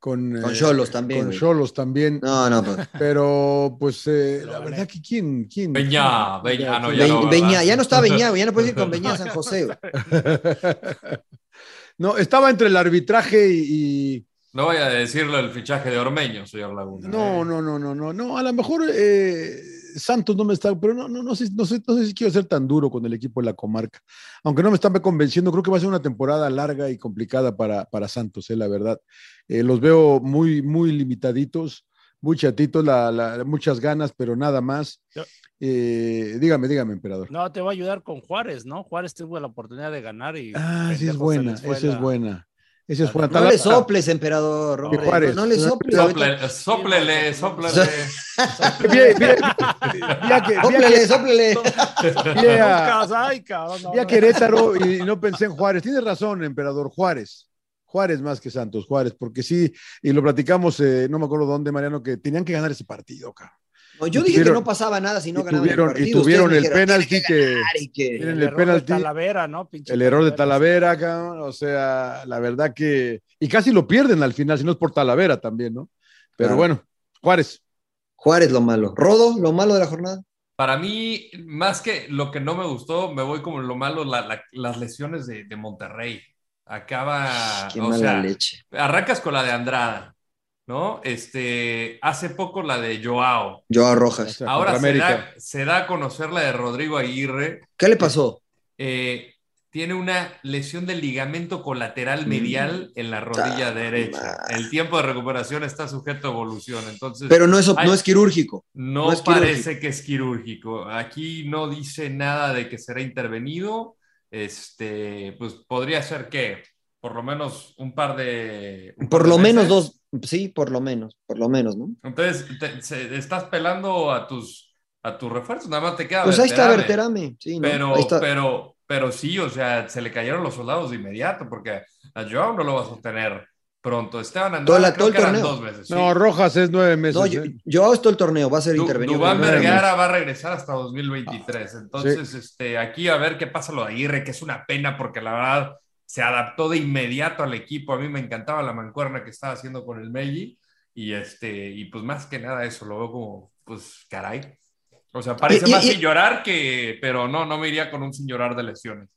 con Con eh, Xolos también, Con güey. Cholos también. No, no, pues. Pero, pues, eh, la verdad que quién. quién Beñá, Beñá, no, ya Be- no, ya no está Beñá, ya no puedes ir con Beñá a San José. no, estaba entre el arbitraje y. y- No vaya a decirlo el fichaje de Ormeño, señor Laguna. No, no, no, no, no, no. A lo mejor eh, Santos no me está, pero no, no, no sé, no sé, no sé si quiero ser tan duro con el equipo de la comarca. Aunque no me está convenciendo, creo que va a ser una temporada larga y complicada para, para Santos, eh, la verdad. Eh, los veo muy, muy limitaditos, muy chatitos, la, la- muchas ganas, pero nada más. Eh, dígame, dígame, emperador. No, te va a ayudar con Juárez, ¿no? Juárez tuvo la oportunidad de ganar y. Ah, sí es buena, esa es buena. Esa es. No le soples, emperador. hombre. No, no le soples. Sople- Sóplele, sóplele. Vi- vi- vi a que- vi a Sóplele, que- sóplele. vi a- Lucas, ay, cabrón, no, Vi a no. Querétaro y, y no pensé en Juárez. Tienes razón, emperador Juárez. Juárez más que Santos, Juárez, porque sí, y lo platicamos, eh, no me acuerdo dónde, Mariano, que tenían que ganar ese partido, cabrón. No, yo Y dije que no pasaba nada si no y ganaban el tuvieron, y partido. tuvieron el penalti "Tiene que, ganar", y El el error de penalti, Talavera, ¿no? Pinche el error de Talavera. Talavera, cabrón, o sea, la verdad que, y casi lo pierden al final, si no es por Talavera también, ¿no? Pero Claro. bueno, Juárez. Juárez lo malo. Rodo, lo malo de la jornada. Para mí, más que lo que no me gustó, me voy como lo malo, la- la- las lesiones de, de Monterrey. Acaba, Qué o mala sea, leche. arrancas con la de Andrada, ¿no? Este, hace poco la de Joao. Joao Rojas. sea, Ahora se da, se da a conocer la de Rodrigo Aguirre. ¿Qué le pasó? Eh, tiene una lesión del ligamento colateral medial en la rodilla Ah, derecha. El tiempo de recuperación está sujeto a evolución. Entonces, Pero no es, hay- no es quirúrgico. no, No es parece que es quirúrgico. Aquí no dice nada de que será intervenido. Este, pues podría ser que por lo menos un par de. un par Por de lo menos meses. dos, sí, por lo menos, por lo menos, ¿no? Entonces, te- se- estás pelando a tus, a tus refuerzos. Nada más te queda. Pues ahí está Berterame. Berterame, sí, ¿no? Pero, pero, pero sí, o sea, se le cayeron los soldados de inmediato porque a Joao no lo vas a sostener pronto. Esteban Todo Andrada el- creo todo el que eran torneo. dos meses. sí. No, Rojas es nueve meses. No, yo, ¿eh? Joao es todo el torneo, va a ser Du- intervenido. Dubán. Vergara va a regresar hasta 2023. Entonces, este, aquí a ver qué pasa lo de Aguirre, que es una pena porque la verdad se adaptó de inmediato al equipo. A mí me encantaba la mancuerna que estaba haciendo con el Meji. Y, este, y pues más que nada eso, lo veo como, pues, caray. O sea, parece Y- más y- sin llorar que, pero no, no me iría con un sin llorar de lesiones.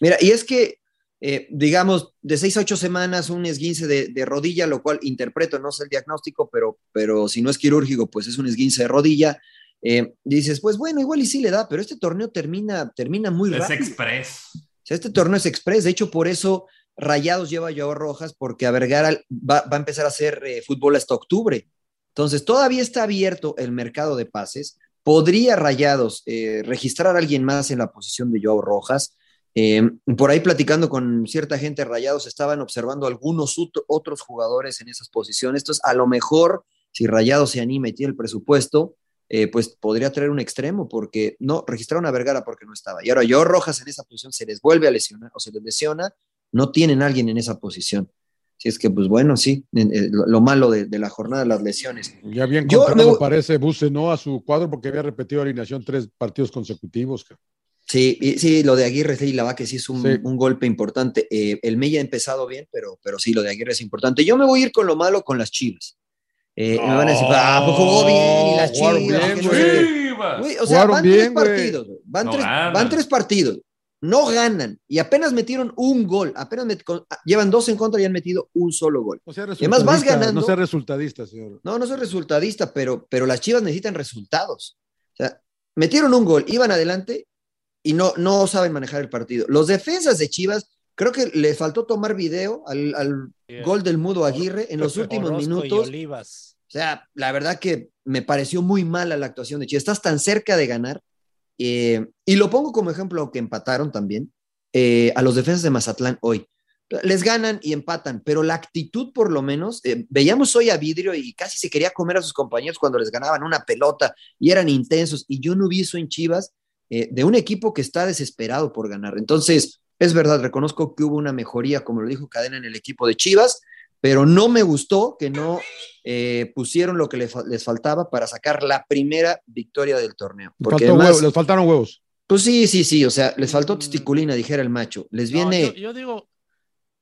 Mira, y es que, eh, digamos, de seis a ocho semanas un esguince de, de rodilla, lo cual interpreto, no sé el diagnóstico, pero, pero si no es quirúrgico, pues es un esguince de rodilla. Eh, dices, pues bueno, igual y sí le da, pero este torneo termina, termina muy Es rápido. express. Sea, este torneo es express. De hecho, por eso Rayados lleva a Joao Rojas, porque a Vergara va, a empezar a hacer eh, fútbol hasta octubre. Entonces, todavía está abierto el mercado de pases. Podría Rayados eh, registrar a alguien más en la posición de Joao Rojas. Eh, por ahí platicando con cierta gente Rayados, estaban observando algunos otros jugadores en esas posiciones. Entonces, a lo mejor, si Rayados se anima y tiene el presupuesto, eh, pues podría traer un extremo, porque no, registraron a Vergara porque no estaba. Y ahora yo Rojas en esa posición se les vuelve a lesionar o se les lesiona, no tienen a alguien en esa posición. Si es que, pues bueno, sí, eh, lo, lo malo de, de la jornada, las lesiones. Ya bien Yo contratado me- parece Buse, ¿no? A su cuadro porque había repetido alineación tres partidos consecutivos. Sí, y- sí, lo de Aguirre sí, la va que sí es un, Sí. un golpe importante. Eh, el Mella ha empezado bien, pero, pero sí, lo de Aguirre es importante. Yo me voy a ir con lo malo con las Chivas. Eh, me van a decir, ah, pues jugó bien y las Chivas. bien, que no güey. sé qué". Chivas. Güey, o sea, van bien, tres güey. partidos. Van, No tres, ganan. van tres partidos. No ganan. Y apenas metieron un gol. Apenas met- con- ah, llevan dos en contra y han metido un solo gol. No sea Y además vas resultadista, ganando. No sea resultadista, señor. No, no soy resultadista, pero, pero las Chivas necesitan resultados. O sea, metieron un gol, iban adelante y no, no saben manejar el partido. Los defensas de Chivas, creo que le faltó tomar video al, al gol del Mudo Aguirre en los últimos Orozco y minutos. Olivas. O sea, la verdad que me pareció muy mala la actuación de Chivas. Estás tan cerca de ganar. eh, y lo pongo como ejemplo que empataron también eh, a los defensas de Mazatlán hoy. Les ganan y empatan, pero la actitud por lo menos, eh, veíamos hoy a Vidrio y casi se quería comer a sus compañeros cuando les ganaban una pelota y eran intensos. Y yo no vi eso en Chivas eh, de un equipo que está desesperado por ganar. Entonces, es verdad, reconozco que hubo una mejoría, como lo dijo Cadena, en el equipo de Chivas, pero no me gustó que no eh, pusieron lo que les faltaba para sacar la primera victoria del torneo. Les, Porque además, huevo- les faltaron huevos. pues sí, sí, sí, o sea, les faltó testiculina, dijera el macho. Les No, viene... yo, yo digo,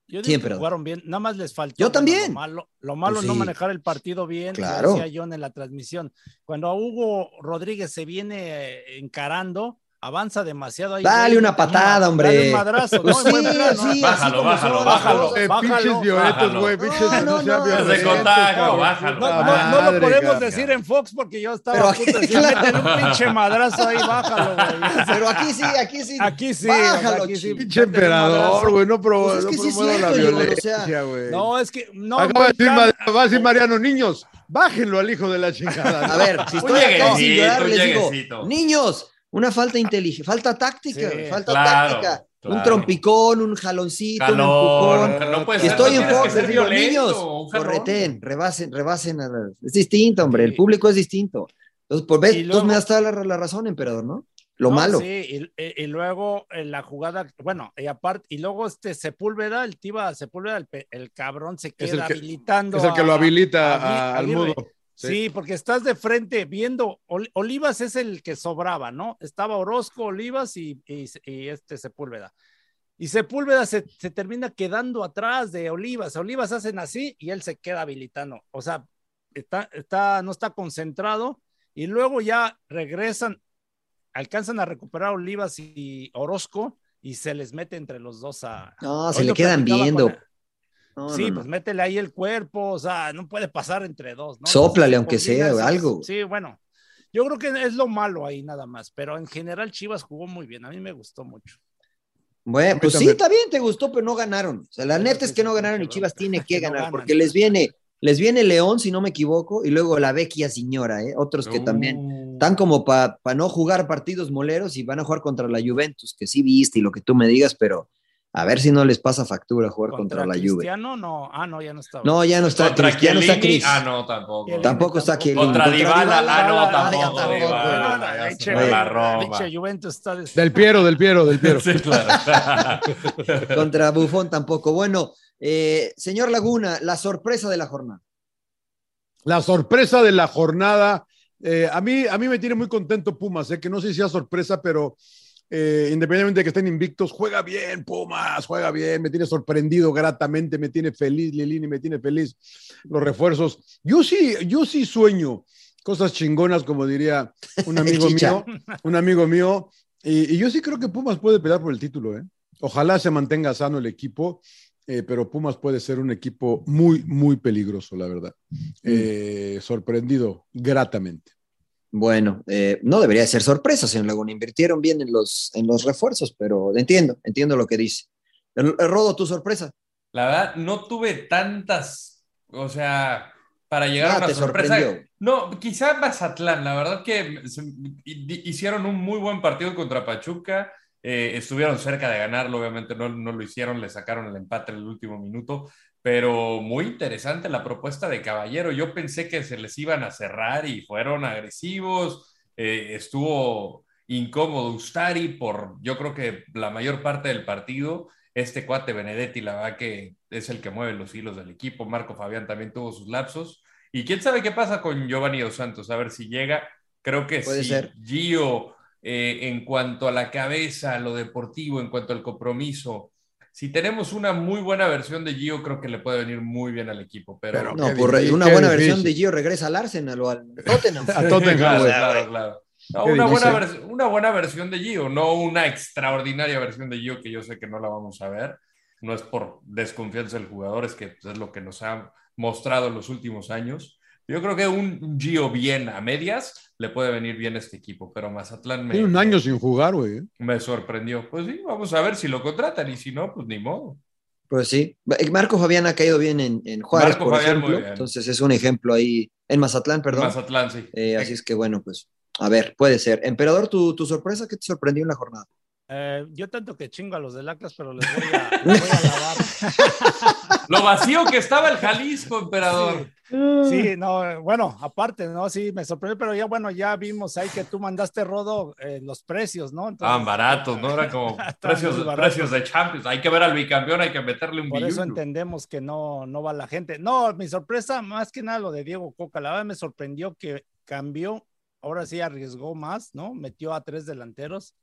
yo digo que jugaron bien, nada más les faltó. Yo también. Lo malo, lo malo Pues no sí. manejar el partido bien, Claro. lo decía John en la transmisión. Cuando a Hugo Rodríguez se viene eh, encarando, avanza demasiado ahí. Dale güey, una patada, hombre. Dale un madrazo, Pues ¿no? Sí, ¿no? sí, así Bájalo, como bájalo, bájalo. Eh, bájalo. pinches violetos, Bájalo. güey. Pinches No, no, no, no. De contagio, bájalo. No, no, no Madre, lo podemos cabrón. decir en Fox porque yo estaba Pero a punto de decir, claro. meten un pinche madrazo ahí, bájalo, güey. Pero aquí sí, aquí sí. Aquí sí, Bájalo, aquí sí. chico. Pinche madrazo. emperador, güey. No, pro, Pues es no que sí es promueva la cierto, John, o violencia, sea, güey. No, es que no. Acaba de decir, va a decir Mariano, niños, bájenlo al hijo de la chingada. A ver, si estoy acá sin llorar, les digo, niños, una falta inteligente, falta táctica, Sí, falta claro, táctica. Un trompicón, un jaloncito, un empujón. no puede Si ser, estoy no en Fox, ser violento, niños, correten, rebasen, rebasen. a la- Es distinto, hombre, el público es distinto. Entonces, por ver, Y entonces luego- me das toda la, la razón, emperador, ¿no? Lo No, malo. Sí, y, y- y luego en la jugada, bueno, y aparte, y luego este Sepúlveda, el Tiva Sepúlveda, el, el cabrón se Es queda el que- habilitando. Es el que lo habilita a Agui- a- al mudo. Sí. porque estás de frente viendo, Ol- Olivas es el que sobraba, ¿no? Estaba Orozco, Olivas y, y- y este Sepúlveda. Y Sepúlveda se, se termina quedando atrás de Olivas. Olivas hacen así y él se queda habilitando. O sea, está, está, no está concentrado y luego ya regresan, alcanzan a recuperar Olivas y Orozco y se les mete entre los dos a... No, Hoy se le quedan viendo. con- No, sí, no, no. pues métele ahí el cuerpo, o sea, no puede pasar entre dos, ¿no? Sóplale, aunque sea, algo. Sí, bueno, yo creo que es lo malo ahí nada más, pero en general Chivas jugó muy bien, a mí me gustó mucho. Bueno, pues sí, también. está bien, te gustó, pero no ganaron. O sea, la Sí, neta sí, es que no ganaron y Chivas tiene que ganar, ganan. porque les viene, les viene León, si no me equivoco, y luego la vecchia señora, ¿eh? Otros que también Uh, están como para no jugar partidos moleros y van a jugar contra la Juventus, que sí viste y lo que tú me digas, pero a ver si no les pasa factura jugar contra, la Juve. Cristiano, no, ah, no, ya no estaba. No, ya no está Contra Cristiano, está Cris. Ah, no, tampoco. Chiellini. Tampoco está. Chiellini. Contra Dybala, ah, no, ya tampoco. tampoco, Dybala, bueno. ya Pinche- se la Roma. pinche Juventus está des- Del Piero, del Piero, del Piero. Sí, claro. Contra Bufón tampoco. Bueno, eh, señor Laguna, la sorpresa de la jornada. La sorpresa de la jornada. eh, a, mí, a mí me tiene muy contento Pumas, eh, que no sé si sea sorpresa, pero eh, independientemente de que estén invictos, juega bien Pumas, juega bien, me tiene sorprendido gratamente, me tiene feliz Lilini, me tiene feliz los refuerzos. Yo sí, yo sí sueño cosas chingonas, como diría un amigo mío, un amigo mío, y, y yo sí creo que Pumas puede pelear por el título, ¿eh? Ojalá se mantenga sano el equipo, eh, pero Pumas puede ser un equipo muy, muy peligroso, la verdad. Eh, sorprendido gratamente. Bueno, eh, no debería ser sorpresa, señor Laguna. Invirtieron bien en los, en los refuerzos, pero entiendo, entiendo lo que dice. El, el Rodo, tu sorpresa. La verdad, no tuve tantas, o sea, para llegar Ah, a una te sorpresa. sorprendió. No, quizá Mazatlán, la verdad que hicieron un muy buen partido contra Pachuca, eh, estuvieron cerca de ganarlo, obviamente no, no lo hicieron, le sacaron el empate en el último minuto, pero muy interesante la propuesta de Caballero. Yo pensé que se les iban a cerrar y fueron agresivos, eh, estuvo incómodo Ustari por yo creo que la mayor parte del partido Este cuate Benedetti, la verdad que es el que mueve los hilos del equipo. Marco Fabián también tuvo sus lapsos. Y quién sabe qué pasa con Giovanni Dos Santos, a ver si llega. Creo que Puede si ser. Gio, eh, en cuanto a la cabeza, a lo deportivo, en cuanto al compromiso, si tenemos una muy buena versión de Gio, creo que le puede venir muy bien al equipo. Pero, Pero No, por difícil, una buena difícil. versión de Gio regresa al Arsenal o al Tottenham. A Tottenham, claro, claro, claro. No, una, buena una buena versión de Gio, no una extraordinaria versión de Gio que yo sé que no la vamos a ver. No es por desconfianza del jugador, es que es lo que nos ha mostrado en los últimos años. Yo creo que un Gio bien a medias le puede venir bien a este equipo, pero Mazatlán me, Tiene un año sin jugar, güey. ¿eh? me sorprendió. Pues sí, vamos a ver si lo contratan y si no, pues ni modo. Pues sí. Marco Fabián ha caído bien en, en Juárez, Marco por Fabián, muy ejemplo. bien. Entonces es un ejemplo ahí. En Mazatlán, perdón. Mazatlán, sí. Eh, así es que bueno, pues a ver, puede ser. Emperador, ¿tu, tu sorpresa qué te sorprendió en la jornada? Eh, yo tanto que chingo a los del Atlas, pero les voy a, les voy a lavar. Lo vacío que estaba el Jalisco, emperador. Sí, no, bueno, aparte, ¿no? Sí, me sorprendió, pero ya, bueno, ya vimos ahí que tú mandaste, Rodo, eh, los precios, ¿no? Entonces, Estaban baratos, ¿no? Era como precios, precios de Champions. Hay que ver al bicampeón, hay que meterle un Por eso entendemos que no, no va la gente. No, mi sorpresa, más que nada lo de Diego Coca, la verdad me sorprendió que cambió, ahora sí arriesgó más, ¿no? Metió a tres delanteros,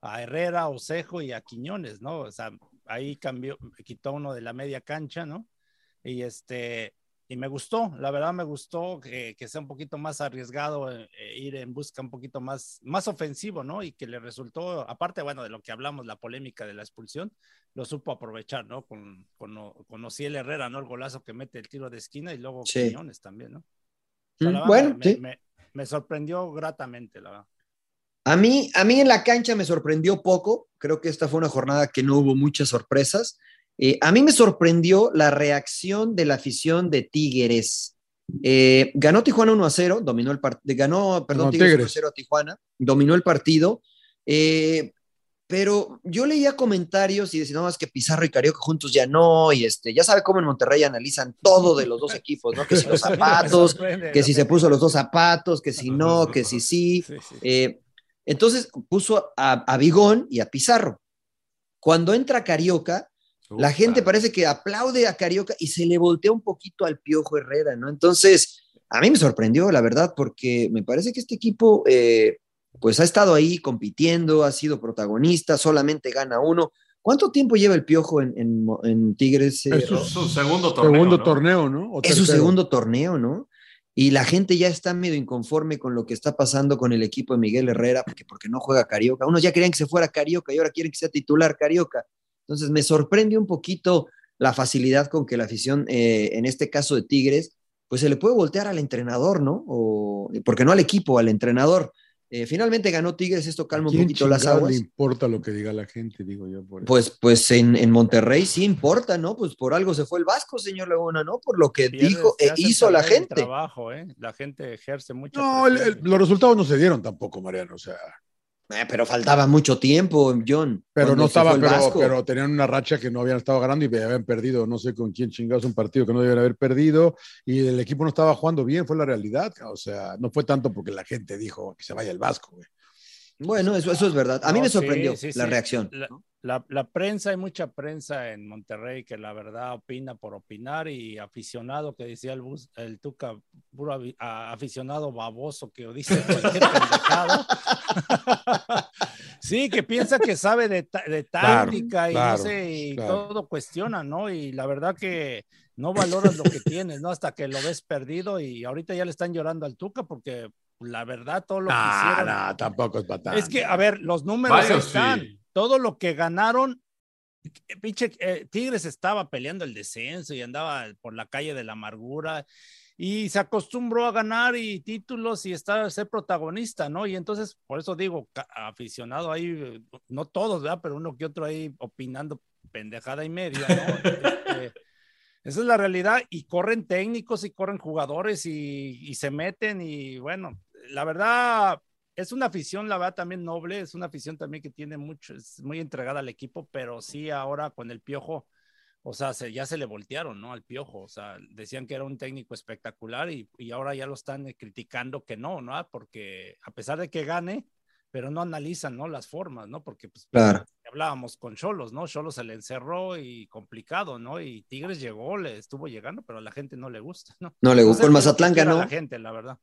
a Herrera, a Osejo y a Quiñones, ¿no? O sea, ahí cambió, quitó uno de la media cancha, ¿no? Y este, y me gustó, la verdad me gustó que, que sea un poquito más arriesgado, eh, eh, ir en busca un poquito más, más ofensivo, ¿no? Y que le resultó, aparte, bueno, de lo que hablamos, la polémica de la expulsión, lo supo aprovechar, ¿no? Con, con, con Ociel Herrera, ¿no? El golazo que mete el tiro de esquina y luego Sí. Quiñones también, ¿no? O sea, Mm, verdad, bueno, me, sí. me- me sorprendió gratamente, la verdad. A mí, a mí en la cancha me sorprendió poco. Creo que esta fue una jornada que no hubo muchas sorpresas. Eh, a mí me sorprendió la reacción de la afición de Tigres. Eh, ganó Tijuana 1 a 0, dominó el partido, ganó, perdón, No, Tigres, 1 a Tigres. 0 a Tijuana, dominó el partido. Eh, pero yo leía comentarios y decían, no, es que Pizarro y Carioca juntos ya no, y este, ya sabe cómo en Monterrey analizan todo de los dos equipos, ¿no? Que si los zapatos, que si se puso los dos zapatos, que si no, que si sí. Sí, sí. Eh, entonces puso a, a Bigón y a Pizarro. Cuando entra Carioca, la gente parece que aplaude a Carioca y se le voltea un poquito al Piojo Herrera, ¿no? Entonces, a mí me sorprendió, la verdad, porque me parece que este equipo, eh, pues ha estado ahí compitiendo, ha sido protagonista, solamente gana uno. ¿Cuánto tiempo lleva el Piojo en, en- en Tigres? eh, Es su Es su segundo torneo. segundo ¿no? torneo, ¿no? O es su segundo torneo, ¿no? Y la gente ya está medio inconforme con lo que está pasando con el equipo de Miguel Herrera, porque, porque no juega Carioca. Unos ya querían que se fuera Carioca y ahora quieren que sea titular Carioca. Entonces me sorprende un poquito la facilidad con que la afición, eh, en este caso de Tigres, pues se le puede voltear al entrenador, ¿no? O, porque no al equipo, al entrenador. Eh, finalmente ganó Tigres, esto calma un ¿Quién poquito las aguas. le importa lo que diga la gente, digo yo. Por. Pues, pues en, en Monterrey sí importa, ¿no? Pues por algo se fue el Vasco, señor Laguna, ¿no? Por lo que Pierdes, dijo e hizo la gente. Trabajo, ¿eh? La gente ejerce mucho. no, el- el- los resultados no se dieron tampoco, Mariano. O sea, Eh, pero faltaba mucho tiempo, John. pero no estaba, pero, tenían una racha que no habían estado ganando y habían perdido, no sé con quién chingados, un partido que no debían haber perdido y el equipo no estaba jugando bien, fue la realidad. O sea, no fue tanto porque la gente dijo que se vaya el Vasco, güey. Bueno, eso, eso es verdad. A mí No, me sí, sorprendió sí, la sí. reacción. La, la- la prensa, hay mucha prensa en Monterrey que la verdad opina por opinar y aficionado que decía el, bus, el Tuca, puro aficionado baboso que dice cualquier pendejada. sí, que piensa que sabe de, Claro, táctica y claro, no sé, y claro. todo cuestiona, ¿no? Y la verdad que no valoras lo que tienes, ¿no? Hasta que lo ves perdido y ahorita ya le están llorando al Tuca porque la verdad todo lo que Ah, hicieron. no, tampoco es patán. Es que, a ver, los números Varios están. sí. Todo lo que ganaron, pinche eh, Tigres estaba peleando el descenso y andaba por la calle de la amargura y se acostumbró a ganar y títulos y estar ser protagonista, ¿no? Y entonces, por eso digo, aficionado ahí, eh, no todos, ¿verdad? Pero uno que otro ahí opinando pendejada y media, ¿no? Este, esa es la realidad y corren técnicos y corren jugadores y, y se meten y bueno, la verdad es una afición, la verdad también noble, es una afición también que tiene mucho, es muy entregada al equipo, pero sí ahora con el piojo, o sea, se- ya se le voltearon, ¿no? Al piojo, o sea, decían que era un técnico espectacular y, y ahora ya lo están eh, criticando que no, ¿no? Porque a pesar de que gane, pero no analizan, ¿no? Las formas, ¿no? Porque pues, Claro. hablábamos con Cholos, ¿no? Cholos se le encerró y complicado, ¿no? Y Tigres llegó, le estuvo llegando, pero a la gente no le gusta, ¿no? No le gustó el Mazatlán, quiera ganó. La gente, la verdad.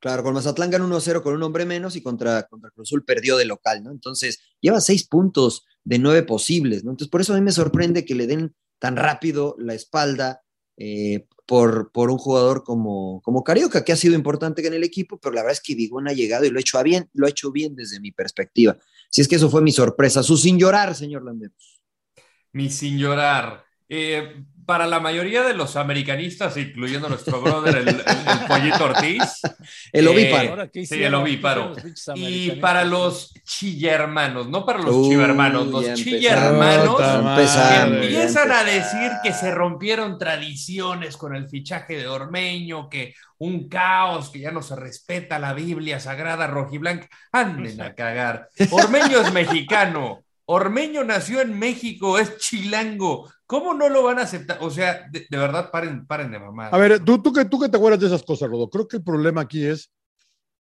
Claro, con Mazatlán ganó 1-0 con un hombre menos y contra, contra Cruz Azul perdió de local, ¿no? Entonces, lleva seis puntos de nueve posibles, ¿no? Entonces, por eso a mí me sorprende que le den tan rápido la espalda eh, por, por un jugador como, como Carioca, que ha sido importante en el equipo, pero la verdad es que Vigón ha llegado y lo ha hecho bien, lo ha hecho bien desde mi perspectiva. Si es que eso fue mi sorpresa, su sin llorar, señor Landeros. Mi sin llorar. Eh, para la mayoría de los americanistas, incluyendo nuestro brother, el, el- el pollito Ortiz. El eh, ovíparo. ¿qué sí, el ¿Qué ovíparo. Y para los chillermanos, no para los Uy, chivermanos, los chillermanos que empiezan a decir que se rompieron tradiciones con el fichaje de Ormeño, que un caos, que ya no se respeta la Biblia sagrada rojiblanca. Anden a cagar. Ormeño es mexicano. Ormeño nació en México, es chilango. ¿Cómo no lo van a aceptar? O sea, de, de verdad, paren, paren de mamar. A ver, tú, tú, que, tú que te acuerdas de esas cosas, Rodo, creo que el problema aquí es.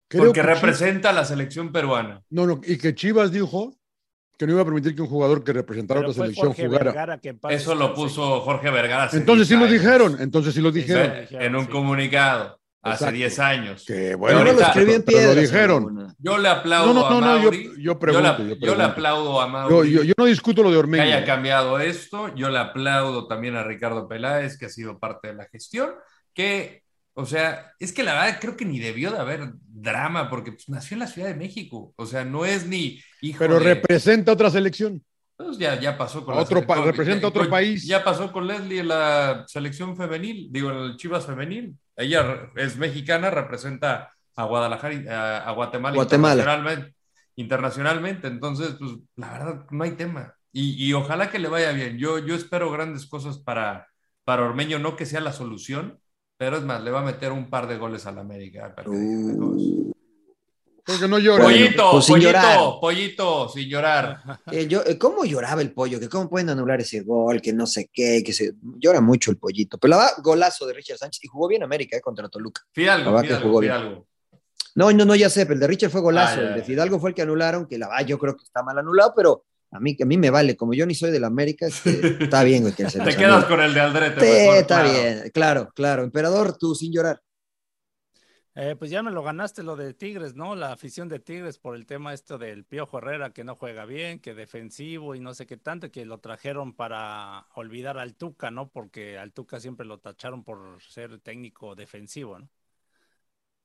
porque que representa a la selección peruana. No, no, y que Chivas dijo que no iba a permitir que un jugador que representara Pero otra selección Jorge jugara. Vergara Eso lo puso Jorge Vergara. Entonces sí 10 lo dijeron, entonces sí lo dijeron. en un Sí. comunicado hace Exacto. 10 años. Que Pero bueno, no lo en dijeron. Yo le aplaudo No, no, no, a no, yo- Mauri. yo pregunto, le- yo yo le aplaudo a Mauri yo, yo no discuto lo de que Ormeño. haya cambiado esto. Yo le aplaudo también a Ricardo Peláez, que ha sido parte de la gestión. Que, o sea, es que la verdad creo que ni debió de haber drama, porque pues, nació en la Ciudad de México. O sea, no es ni hijo pero de- representa otra selección. Pues ya, ya pasó con la otro con- representa ya- otro país. Ya pasó con Leslie en la selección femenil, digo, en el Chivas femenil. Ella es mexicana, representa a Guadalajara, a, Guatemala, Guatemala. Internacionalmente, internacionalmente. Entonces, pues la verdad, no hay tema. Y, y ojalá que le vaya bien. Yo, yo espero grandes cosas para, para Ormeño, no que sea la solución, pero es más, le va a meter un par de goles al América que dejen de cosas. Porque no llora. Bueno, Pollito, pues pollito, llorar. pollito, sin llorar. Eh, yo, eh, ¿Cómo lloraba el pollo? Que cómo pueden anular ese gol, que no sé qué, que se llora mucho el pollito. Pero la verdad, golazo de Richard Sánchez y jugó bien América eh, contra Toluca. La Fidalgo, Fidalgo, jugó bien. Fidalgo. No, no, no, ya sé, pero el de Richard fue golazo. Ah, ya, el de ya. Fidalgo fue el que anularon, que la verdad yo creo que está mal anulado, pero a mí, a mí me vale. Como yo ni soy del América, este, está bien, güey, que se Te quedas con el de Aldrete. Sí, mejor, está claro. bien, claro, claro. Emperador, tú sin llorar. Eh, pues ya me lo ganaste lo de Tigres, ¿no? La afición de Tigres por el tema esto del Piojo Herrera que no juega bien, que defensivo y no sé qué tanto, que lo trajeron para olvidar al Tuca, ¿no? Porque al Tuca siempre lo tacharon por ser técnico defensivo, ¿no?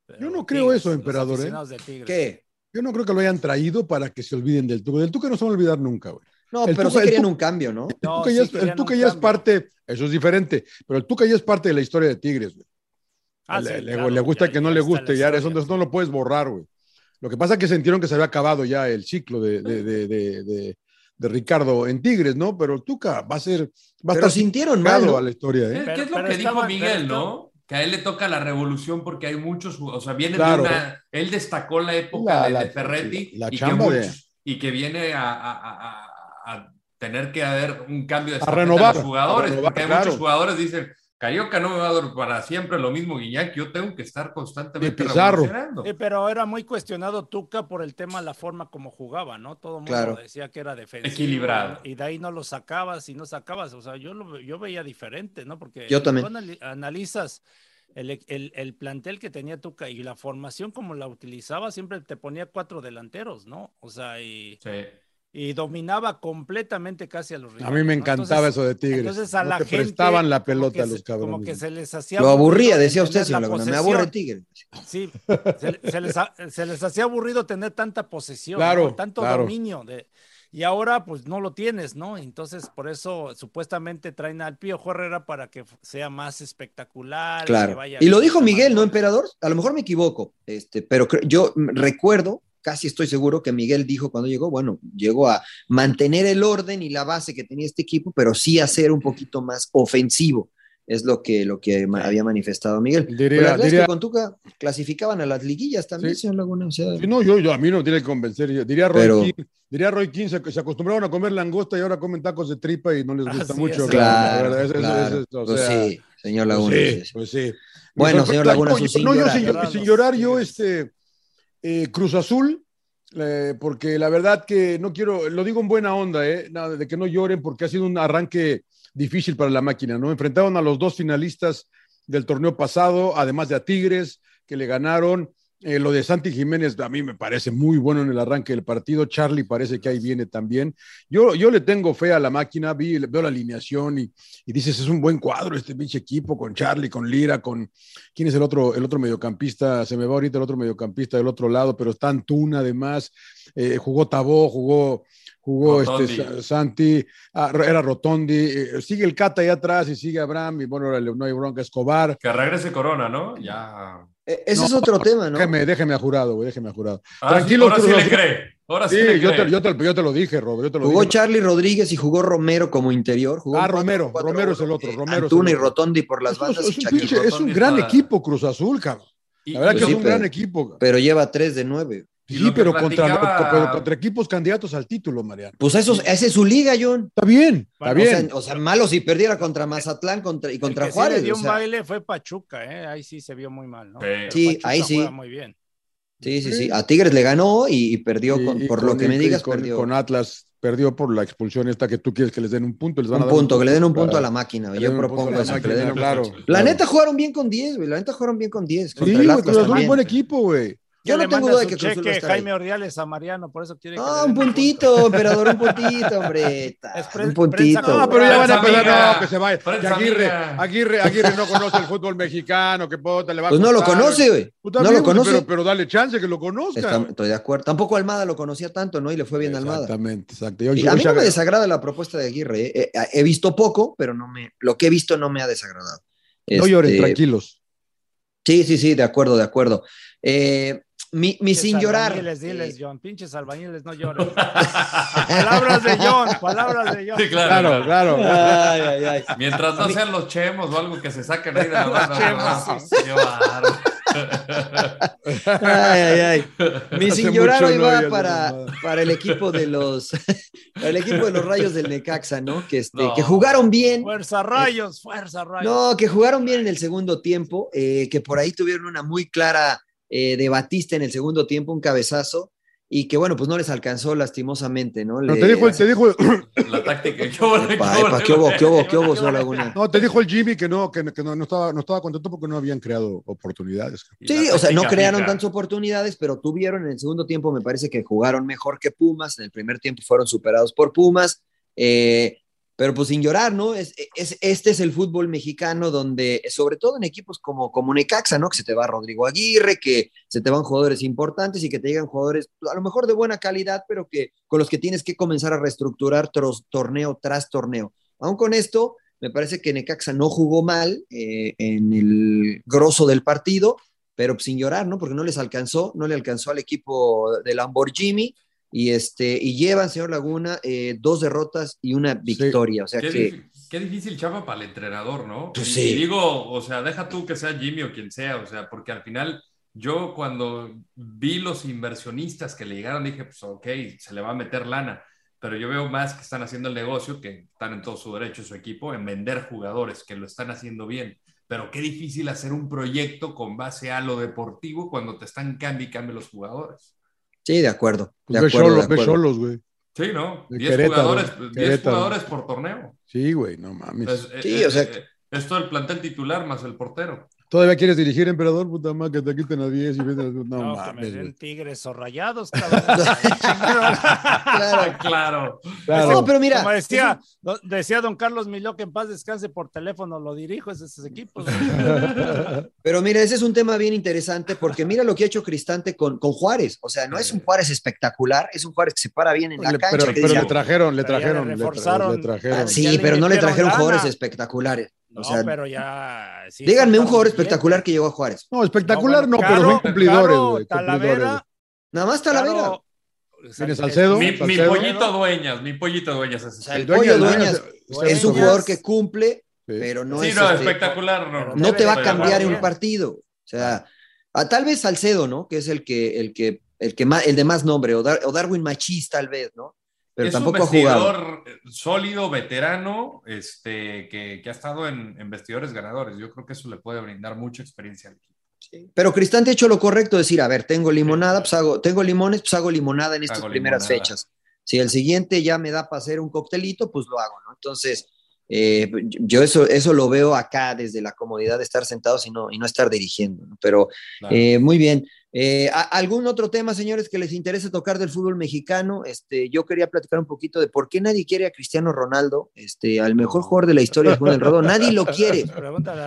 Pero Yo no creo eso, los emperador, ¿eh? aficionados de Tigres. ¿Qué? Yo no creo que lo hayan traído para que se olviden del Tuca. Del Tuca no se van a olvidar nunca, güey. No, El pero Tuca- sí el querían Tuca- un cambio, ¿no? El No, Tuca, sí ya, el Tuca ya es parte, eso es diferente, pero el Tuca ya es parte de la historia de Tigres, güey. Ah, le, sí, le- claro, le gusta ya- que no ya le guste, ya eso, no lo puedes borrar, güey. Lo que pasa es que sintieron que se había acabado ya el ciclo de, de, de, de- de- de Ricardo en Tigres, ¿no? Pero Tuca va a ser, va a estar sintieron mal, a la historia, ¿Qué, ¿eh? Pero- qué es lo que dijo Miguel, pero no? Que a él le toca la revolución porque hay muchos, o sea, viene Claro. de una, él destacó la época La- de, la- de Ferretti la y, que muchos- y que viene a, a- a- a- a tener que haber un cambio de A renovar, los jugadores, a renovar, porque hay claro. muchos jugadores dicen, Carioca no me va a dar para siempre lo mismo, Guiñac, yo tengo que estar constantemente revolucionando. Sí, pero era muy cuestionado Tuca por el tema, la forma como jugaba, ¿no? Todo el mundo Claro. decía que era defensivo. Equilibrado. Y de ahí no lo sacabas y no sacabas. O sea, yo lo yo veía diferente, ¿no? Porque Yo también. tú anali- analizas el, el- el plantel que tenía Tuca y la formación como la utilizaba, siempre te ponía cuatro delanteros, ¿no? O sea, y, Sí. Y dominaba completamente casi a los A rivales. mí me ¿no? encantaba Entonces- eso de Tigres. Entonces a no la te gente prestaban la como pelota que a se- los cabrones. Como que se les hacía Lo aburría, decía usted, señor la Laguna. Me aburre Tigre. Sí, se, se les, se les hacía aburrido tener tanta posesión, Claro, ¿no? tanto claro. dominio. De, y ahora pues no lo tienes, ¿no? Entonces por eso supuestamente traen al Pío Herrera para que sea más espectacular. que Claro. vaya Y lo dijo Miguel, ¿no, emperador? A lo mejor me equivoco, este, pero yo recuerdo, casi estoy seguro que Miguel dijo cuando llegó, bueno, llegó a mantener el orden y la base que tenía este equipo, pero sí a ser un poquito más ofensivo. Es lo que, lo que había manifestado Miguel. Diría- Pero diría- que con Tuca clasificaban a las liguillas también, Sí. señor Laguna. O sea, Sí, no, yo, yo a mí no me tiene que convencer. yo- Diría Roy Pero- King, diría Roy King, se, se acostumbraron a comer langosta y ahora comen tacos de tripa y no les gusta mucho. es. claro, o Pues sí, señor pues Laguna. sí, sí, pues sí. Bueno, señor Laguna, no, sin no, yo llorar. sin, Llorar sin los llorar, yo este eh, Cruz Azul eh, porque la verdad que no quiero, lo digo en buena onda, ¿eh? Nada, de que no lloren porque ha sido un arranque difícil para la máquina, ¿no? Enfrentaron a los dos finalistas del torneo pasado, además de a Tigres, que le ganaron. Eh, lo de Santi Jiménez a mí me parece muy bueno en el arranque del partido. Charlie parece que ahí viene también. Yo, yo le tengo fe a la máquina, vi, veo la alineación y, y dices, es un buen cuadro este pinche equipo con Charlie, con Lira, con... ¿Quién es el otro, el otro mediocampista? Se me va ahorita el otro mediocampista del otro lado, pero está Antuna además. Eh, jugó Tabó, jugó jugó Rotondi. este, Sa- Santi, ah, era Rotondi, eh, sigue el Cata ahí atrás y sigue Abraham, y bueno, no hay bronca, Escobar. Que regrese Corona, ¿no? Ya. E- Ese es otro tema, ¿no? Déjeme, déjeme a jurado, güey, déjeme a jurado. Ah, Tranquilo, sí, ahora sí le cree. Ahora sí, Sí, le yo cree. te, yo, te, yo te lo dije, Rob, yo te lo Jugó dije. Charlie Rodríguez y jugó Romero como interior. Jugó Ah, Romero, 4-4-1, Romero es el otro, eh, Romero Antuna y. Rotondi por las bandas. es y un, es gran equipo, Cruz Azul, cabrón. La verdad que sí, es un pero- gran equipo. Pero lleva 3 de 9. Sí, pero contra, platicaba- pero contra equipos candidatos al título, Mariano. Pues eso, esa es su liga, John. Está bien, está Bueno, bien. O sea, o sea, malo si perdiera contra Mazatlán contra, y El contra que sí Juárez. le dio o un baile fue Pachuca, ¿eh? Ahí sí se vio muy mal, ¿no? Sí. Pero Sí, Pachuca ahí sí. juega muy bien. sí, sí, sí. A Tigres le ganó y, y perdió, Y- con- y por con- lo que me y digas, con, perdió. con Atlas perdió por la expulsión esta que tú quieres que les den un punto. Les van a un dar punto, que le den un punto a la máquina. Yo un punto propongo a eso, que le den un claro. punto. La neta jugaron bien con 10, güey. La neta jugaron bien con 10. Sí, güey, también. buen equipo, güey. Yo no tengo duda de que Cruz Azul va a cheque ahí. Jaime Ordiales a Mariano, por eso quiere que Ah, le un puntito, emperador, un puntito, hombre. Un puntito. prensa No, pero ya van a empezar, no, que se vaya. Que Aguirre. Aguirre, Aguirre no conoce el fútbol mexicano, que puta, le va a Pues no lo conoce, güey. No lo conoce. Pero, pero dale chance que lo conozca. Está- estoy de acuerdo. Tampoco Almada lo conocía tanto, ¿no? Y le fue bien a Almada. Exactamente, exacto. Yo- Y yo- a mí no me desagrada la propuesta de Aguirre. ¿eh? Eh, He visto poco, pero no me, lo que he visto no me ha desagradado. no lloren, Este, tranquilos. Sí, sí, sí, de acuerdo, de acuerdo. Eh, mi, mi sin llorar. Diles, eh, John. Pinches albañiles, no lloren. palabras de John, palabras de John. Sí, claro. Claro, claro. ay, ay, ay. Mientras no sean los chemos o algo que se saquen ahí de la mano. chemos, ¿no? sí. Ay, ay, ay. Mi Hace sin llorar hoy no va para, para el equipo de los para el equipo de los rayos del Necaxa, ¿no? Que, este, No. que jugaron bien. Fuerza rayos, fuerza rayos. No, que jugaron bien en el segundo tiempo, eh, que por ahí tuvieron una muy clara eh, de Batista en el segundo tiempo, un cabezazo, y que bueno, pues no les alcanzó lastimosamente, ¿no? Pero Le- te dijo, te dijo, La táctica. ¿Qué hubo, qué Epa, hubo, epa, ¿qué hubo, qué hubo, qué hubo, señor Laguna? no, te dijo el Jimmy que no, que, que no, no estaba, no estaba contento porque no habían creado oportunidades. Sí, o sea, no crearon tantas oportunidades, pero tuvieron en el segundo tiempo, me parece que jugaron mejor que Pumas, en el primer tiempo fueron superados por Pumas, eh, pero pues sin llorar, ¿no? Es, es- este es el fútbol mexicano donde, sobre todo en equipos como, como Necaxa, ¿no? Que se te va Rodrigo Aguirre, que se te van jugadores importantes y que te llegan jugadores a lo mejor de buena calidad, pero que con los que tienes que comenzar a reestructurar tros- torneo tras torneo. Aún con esto, me parece que Necaxa no jugó mal eh, en el grosso del partido, pero sin llorar, ¿no? Porque no les alcanzó, no le alcanzó al equipo de Lamborghini y este y llevan, señor Laguna, eh, dos derrotas y una victoria. O sea Qué, que dif- qué difícil chapa para el entrenador, ¿no? Pues Y- sí. Y digo, o sea, deja tú que sea Jimmy o quien sea, o sea, porque al final yo cuando vi los inversionistas que le llegaron dije, pues ok, se le va a meter lana, pero yo veo más que están haciendo el negocio, que están en todo su derecho su equipo, en vender jugadores, que lo están haciendo bien. Pero qué difícil hacer un proyecto con base a lo deportivo cuando te están cambiando y cambiando los jugadores. Sí, de acuerdo. De Pues ve acuerdo, ve acuerdo. Cholos, güey. Sí, ¿no? De 10 Querétaro, jugadores, 10 Querétaro. jugadores por torneo. Sí, güey, no mames. Es- eh, Sí, es- o sea- eh, es todo el plantel titular más el portero. ¿Todavía quieres dirigir, emperador? Puta madre, que te quiten a 10 y vete a... No, No, que me den tigres o rayados, cabrón. Claro. claro. Claro. No, pero mira, Como decía, do- decía don Carlos Miló que en paz descanse por teléfono, lo dirijo, es esos equipos. Pero mira, ese es un tema bien interesante porque mira lo que ha hecho Cristante con, con Juárez. O sea, no es un Juárez espectacular, es un Juárez que se para bien en la Le- cancha. pero que pero dice, le trajeron, le trajeron, le le, tra- reforzaron. le trajeron. "Ah, sí, pero no le trajeron lana". jugadores espectaculares. No, O sea, pero ya. sí díganme un jugador bien. espectacular que llegó a Juárez. No, espectacular no, bueno, pero Caro- son cumplidores, güey. Talavera, Nada más Talavera. Caro- ¿Tiene Salcedo? Mi, mi Salcedo. pollito dueñas, mi pollito dueñas. es sea, el ese. pollo Dueñas, es un jugador que cumple, Sí. pero no sí, es. no, este, espectacular, no. no te va a cambiar en un partido. O sea, a, tal vez Salcedo, ¿no? Que es el que, el que, el que más, el de más nombre, o, Dar- o Darwin Machís, tal vez, ¿no? Pero es tampoco un vestidor sólido, veterano, este, que, que ha estado en, en vestidores ganadores. Yo creo que eso le puede brindar mucha experiencia al equipo. Pero Cristante ha hecho lo correcto, decir, a ver, tengo limonada, pues hago, tengo limones, pues hago limonada en estas Hago primeras limonada. fechas. Si el siguiente ya me da para hacer un coctelito, pues lo hago, ¿no? Entonces, eh, yo eso, eso lo veo acá desde la comodidad de estar sentados y no, y no estar dirigiendo, ¿no? Pero Claro. eh, muy bien. Eh, ¿a- ¿Algún otro tema, señores, que les interese tocar del fútbol mexicano? Este, yo quería platicar un poquito de por qué nadie quiere a Cristiano Ronaldo, este, al mejor jugador de la historia del fútbol del rodo. Nadie lo quiere.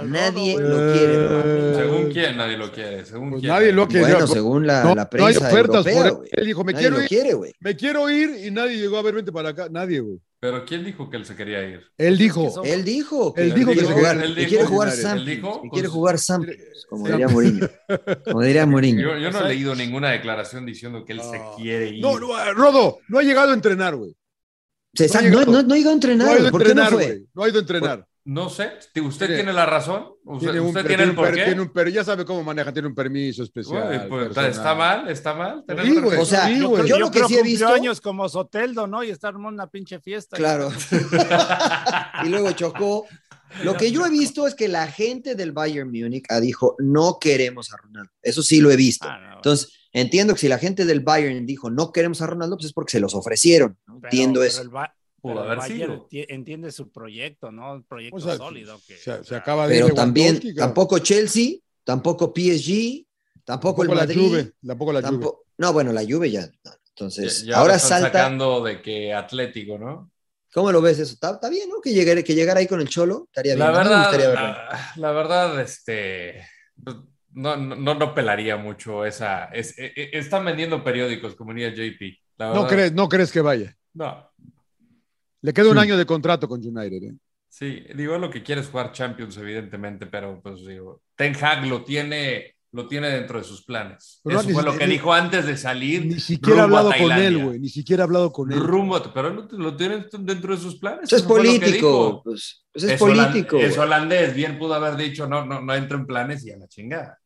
Nadie Rodo, lo quiere. Según quién nadie lo quiere, según Pues quién. nadie lo quiere. Bueno, según la, no, la no hay prensa ofertas europea, por él. dijo, me Nadie quiero ir, quiere, me quiero ir y nadie llegó a ver, vente para acá. Nadie, güey. Pero ¿quién dijo que él se quería ir? Él dijo. son- Él dijo Él dijo que quiere jugar, quería- él dijo- quiere jugar que quiere jugar Samples, como diría Mourinho. Como diría Mourinho. Yo, yo no he leído ninguna declaración diciendo que él se quiere ir. No, no, eh, Rodo, no ha llegado a entrenar, güey. No ha no, llegado. no, no ha ido a entrenar. No ha ido a ¿Por qué no entrenar, fue? güey. No ha ido a entrenar. No sé, usted Tiene- tiene la razón. Usted Tiene un, usted per- tiene el porqué. tiene un per- ya sabe cómo maneja, tiene un permiso especial. Pues, está mal, está mal. Sí, permiso. güey. O sea, Sí, yo, güey. yo lo que creo sí he visto. años como Soteldo, ¿no? Y está armando una pinche fiesta. Claro. y luego chocó. Lo que yo he visto es que la gente del Bayern Múnich ha dijo, no queremos a Ronaldo. Eso sí lo he visto. Ah, no. Entonces, entiendo que si la gente del Bayern dijo, no queremos a Ronaldo, pues es porque se los ofrecieron. ¿no? Pero- entiendo pero eso. el Ba- Pudo haber sido. entiende su proyecto, ¿no? Un proyecto O sea, sólido. Que, se, o se sea, acaba de Pero también, tampoco Chelsea, tampoco PSG, tampoco, Tampoco el la Madrid. Juve, tampoco la Juve. tampoco- no, bueno, la Juve ya. no. Entonces, Ya- ya ahora están salta. sacando de que Atlético, ¿no? ¿Cómo lo ves eso? Está, bien, ¿no? Que llegara, que llegara ahí con el Cholo. Estaría bien. La verdad, verlo. la, la verdad, este. No, no, no pelaría mucho esa. es- e- e- están vendiendo periódicos, como diría JP. La No crees, no crees que vaya. No. Le queda un Sí. año de contrato con United. ¿eh? Sí, digo, lo que quiere es jugar Champions, evidentemente, pero pues digo, Ten Hag lo tiene, lo tiene dentro de sus planes. Pero Eso fue lo que ni- dijo antes de salir. Ni siquiera ha hablado con él, güey. Ni siquiera ha hablado con él. Rumbo, a- pero lo, lo tiene dentro de sus planes. Eso es político. Pues, pues es, Es político. Es güey. holandés, bien pudo haber dicho, no, no, no entro en planes y a la chingada.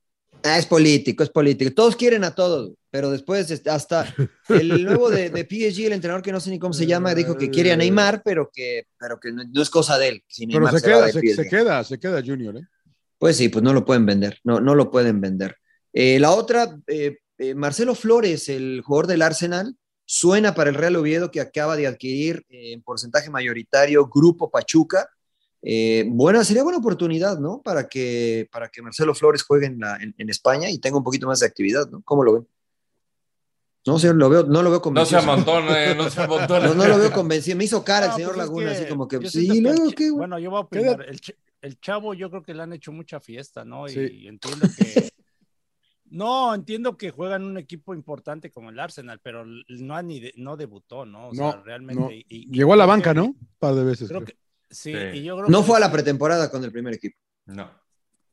Ah, es político, es político. Todos quieren a todos, pero después este, hasta el nuevo de, de PSG, el entrenador que no sé ni cómo se llama, dijo que quiere a Neymar, pero que, pero que no, no es cosa de él. Si Pero se queda, se, queda, se queda Junior, ¿eh? Pues sí, pues no lo pueden vender, no, no lo pueden vender. Eh, la otra, eh, eh, Marcelo Flores, el jugador del Arsenal, suena para el Real Oviedo que acaba de adquirir en porcentaje mayoritario Grupo Pachuca. Eh, buena, sería buena oportunidad, ¿no? Para que, para que Marcelo Flores juegue en, la- en- en España y tenga un poquito más de actividad, ¿no? ¿Cómo lo ven? No sé, lo veo, no lo veo No se convencido. amontone, no se amontone. No, no lo veo convencido. Me hizo cara el señor pues es Laguna, que así como que, sí, ¿y que? Bueno, yo voy a opinar. El, ch- el chavo, yo creo que le han hecho mucha fiesta, ¿no? Y, Sí. entiendo que. No, entiendo que juegan un equipo importante como el Arsenal, pero no, ha ni de- no debutó, ¿no? O No, sea, realmente. no. y- y Llegó a la banca, que- ¿no? Un par de veces. Creo creo. que sí, Sí. y yo creo No que fue a la pretemporada con el primer equipo. No.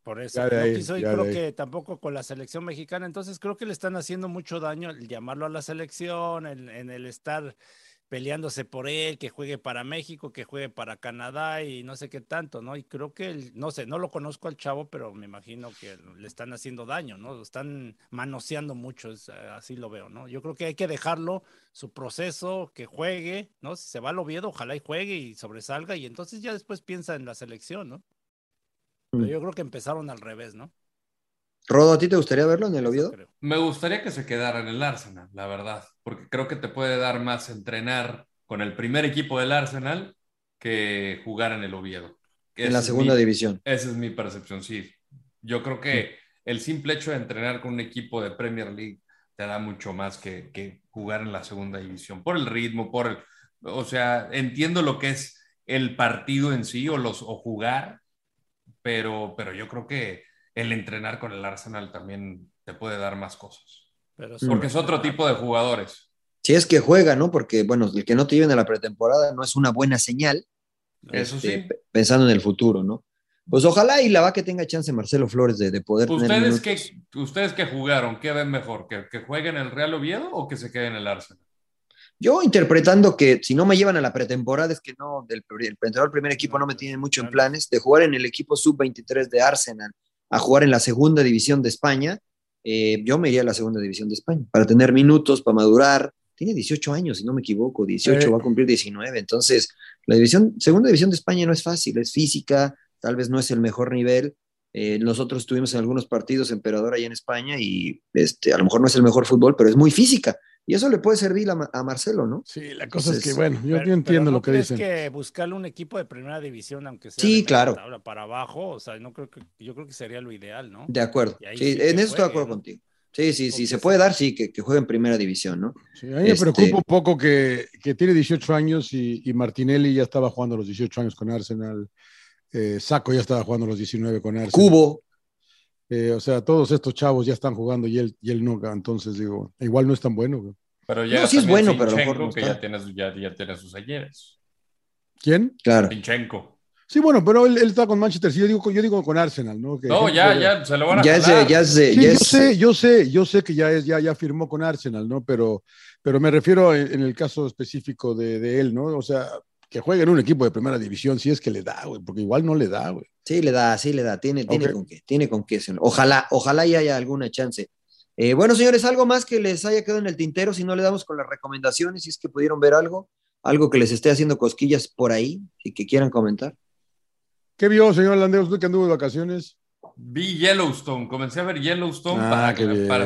Por eso, no ahí, quiso y creo que tampoco con la selección mexicana. Entonces creo que le están haciendo mucho daño el llamarlo a la selección, en, en el estar peleándose por él, que juegue para México, que juegue para Canadá y no sé qué tanto, ¿no? Y creo que, el- no sé, no lo conozco al chavo, pero me imagino que le están haciendo daño, ¿no? Lo están manoseando mucho, es, así lo veo, ¿no? Yo creo que hay que dejarlo, su proceso, que juegue, ¿no? Si se va al Oviedo, ojalá y juegue y sobresalga y entonces ya después piensa en la selección, ¿no? Pero Mm. yo creo que empezaron al revés, ¿no? Rodo, ¿a ti te gustaría verlo en el Oviedo? Me gustaría que se quedara en el Arsenal, la verdad, porque creo que te puede dar más entrenar con el primer equipo del Arsenal que jugar en el Oviedo. En la segunda mi- división. Esa es mi percepción, sí. Yo creo que el simple hecho de entrenar con un equipo de Premier League te da mucho más que, que jugar en la segunda división, por el ritmo, por el... O sea, entiendo lo que es el partido en sí o, los, o jugar, pero, pero yo creo que el entrenar con el Arsenal también te puede dar más cosas. Pero Porque es otro tipo de jugadores. Si es que juega, ¿no? Porque, bueno, el que no te lleven a la pretemporada no es una buena señal, Eso este, sí. pe- pensando en el futuro, ¿no? Pues ojalá y la va que tenga chance Marcelo Flores de, de poder tener ¿Ustedes minutos. que, ¿Ustedes que jugaron, qué ven mejor? ¿Que, ¿Que jueguen en el Real Oviedo o que se queden en el Arsenal? Yo interpretando que si no me llevan a la pretemporada es que no, del, el entrenador del primer equipo no me tiene mucho en planes, de jugar en el equipo sub-23 de Arsenal a jugar en la segunda división de España, eh, yo me iría a la segunda división de España para tener minutos, para madurar. Tiene 18 años, si no me equivoco, 18, Eh. va a cumplir 19. Entonces, la división, segunda división de España no es fácil, es física, tal vez no es el mejor nivel, Eh, nosotros estuvimos en algunos partidos emperador ahí en España y este, a lo mejor no es el mejor fútbol, pero es muy física. Y eso le puede servir a, a Marcelo, ¿no? Sí, la cosa es que, bueno, yo, yo entiendo pero ¿no lo que crees dicen. que buscarle un equipo de primera división, aunque sea Sí, de claro. tabla para abajo, o sea, no creo que, yo creo que sería lo ideal, ¿no? De acuerdo. Sí, en eso estoy de acuerdo ¿no? contigo. Sí, sí, sí, se puede dar, sí, que, que juegue en primera división, ¿no? Sí, a mí me Este- preocupa un poco que, que tiene 18 años y, y Martinelli ya estaba jugando a los 18 años con Arsenal. Eh, Saco ya estaba jugando a los 19 con Arsenal. Cubo, Eh, o sea, todos estos chavos ya están jugando y él, y él no. Entonces, digo, igual no es tan bueno. güey. Pero ya No, sí es bueno, pero a lo mejor Zinchenko, no que ya tiene, ya, ya tiene sus ayeres. ¿Quién? claro. Zinchenko. Sí, bueno, pero él, él está con Manchester City. Yo digo, yo digo con Arsenal, ¿no? Que No, ya, ya, se lo van a Ya ya Sí, ya yo sé, yo sé, yo sé que ya es, ya, ya firmó con Arsenal, ¿no? Pero, pero me refiero en, en el caso específico de, de él, ¿no? O sea, que juegue en un equipo de primera división, si es que le da, güey, porque igual no le da, güey. Sí, le da, sí le da, tiene, tiene con qué, tiene con qué. Ojalá, ojalá y haya alguna chance. Eh, bueno, señores, algo más que les haya quedado en el tintero, si no le damos con las recomendaciones, si es que pudieron ver algo, algo que les esté haciendo cosquillas por ahí y que quieran comentar. ¿Qué vio, señor Landeros, usted que anduvo de vacaciones? Vi Yellowstone, comencé a ver Yellowstone Ah,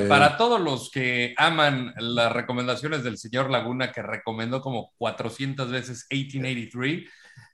para, todos los que aman las recomendaciones del señor Laguna, que recomendó como 400 veces 1883.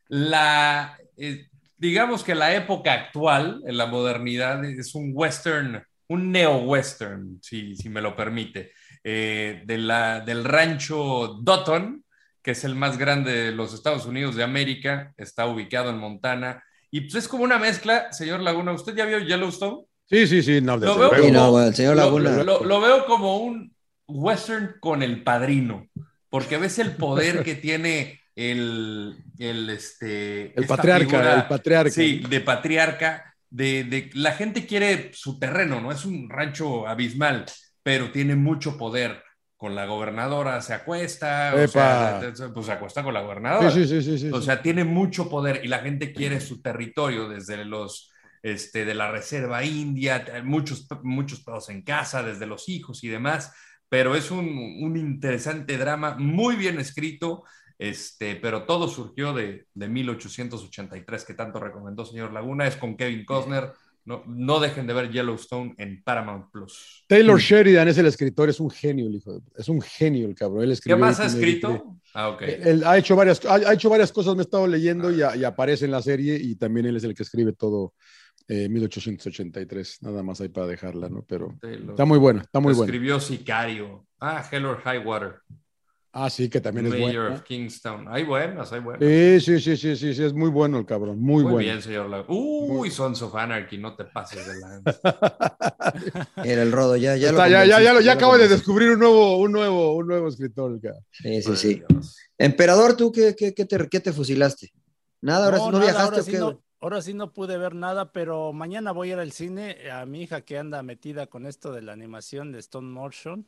La, eh, digamos que la época actual, en la modernidad, es un western, un neo-western, si, si me lo permite, eh, de la, del rancho Dotton, que es el más grande de los Estados Unidos de América, está ubicado en Montana. Y pues es como una mezcla, señor Laguna. ¿Usted ya vio Yellowstone? Sí, sí, sí, no, Lo veo, como, no, bueno, el señor lo- Laguna. lo- lo veo como un western con el padrino, porque ves el poder que tiene el, el, este, El patriarca, figura, el patriarca. Sí, de patriarca, de, de- la gente quiere su terreno, ¿no? Es un rancho abismal, pero tiene mucho poder. Con la gobernadora se acuesta, o sea, pues se acuesta con la gobernadora. Sí, sí, sí, O sea, tiene mucho poder y la gente quiere su territorio desde los este, de la reserva india, muchos, muchos pedos en casa, desde los hijos y demás, pero es un, un interesante drama, muy bien escrito, este, pero todo surgió de, de 1883, que tanto recomendó señor Laguna, es con Kevin Costner, no, no dejen de ver Yellowstone en Paramount Plus. Taylor Sheridan es el escritor, es un genio, el hijo de- es un genio el cabrón. Él ¿Qué más ha 1883. escrito? Ah, ok. Él ha hecho varias, ha, ha hecho varias cosas, me he estado leyendo y, a- y aparece en la serie y también él es el que escribe todo eh, 1883, nada más ahí para dejarla, ¿no? Pero Taylor. está muy buena, está muy buena. Escribió Sicario. Ah, Hell or High Water. Ah, sí, que también es Mayor buena. of Kingstown. Hay buenas, hay buenas. Sí, sí, sí, sí, sí, sí, es muy bueno el cabrón, muy, Muy, bueno. bien, señor Laguna. Uy, Sons of Anarchy, no te pases de la... Era el rodo, ya, ya lo Está, ya, ya, ya, lo- ya lo acabo de descubrir un nuevo, un nuevo, un nuevo escritor. cabrón. Sí, sí, sí. Emperador, ¿tú qué, qué, qué te, qué te fusilaste? Nada, ahora sí no nada, viajaste ahora o sí qué? no, ahora sí no pude ver nada, pero mañana voy a ir al cine. A mi hija que anda metida con esto de la animación de Stone Motion,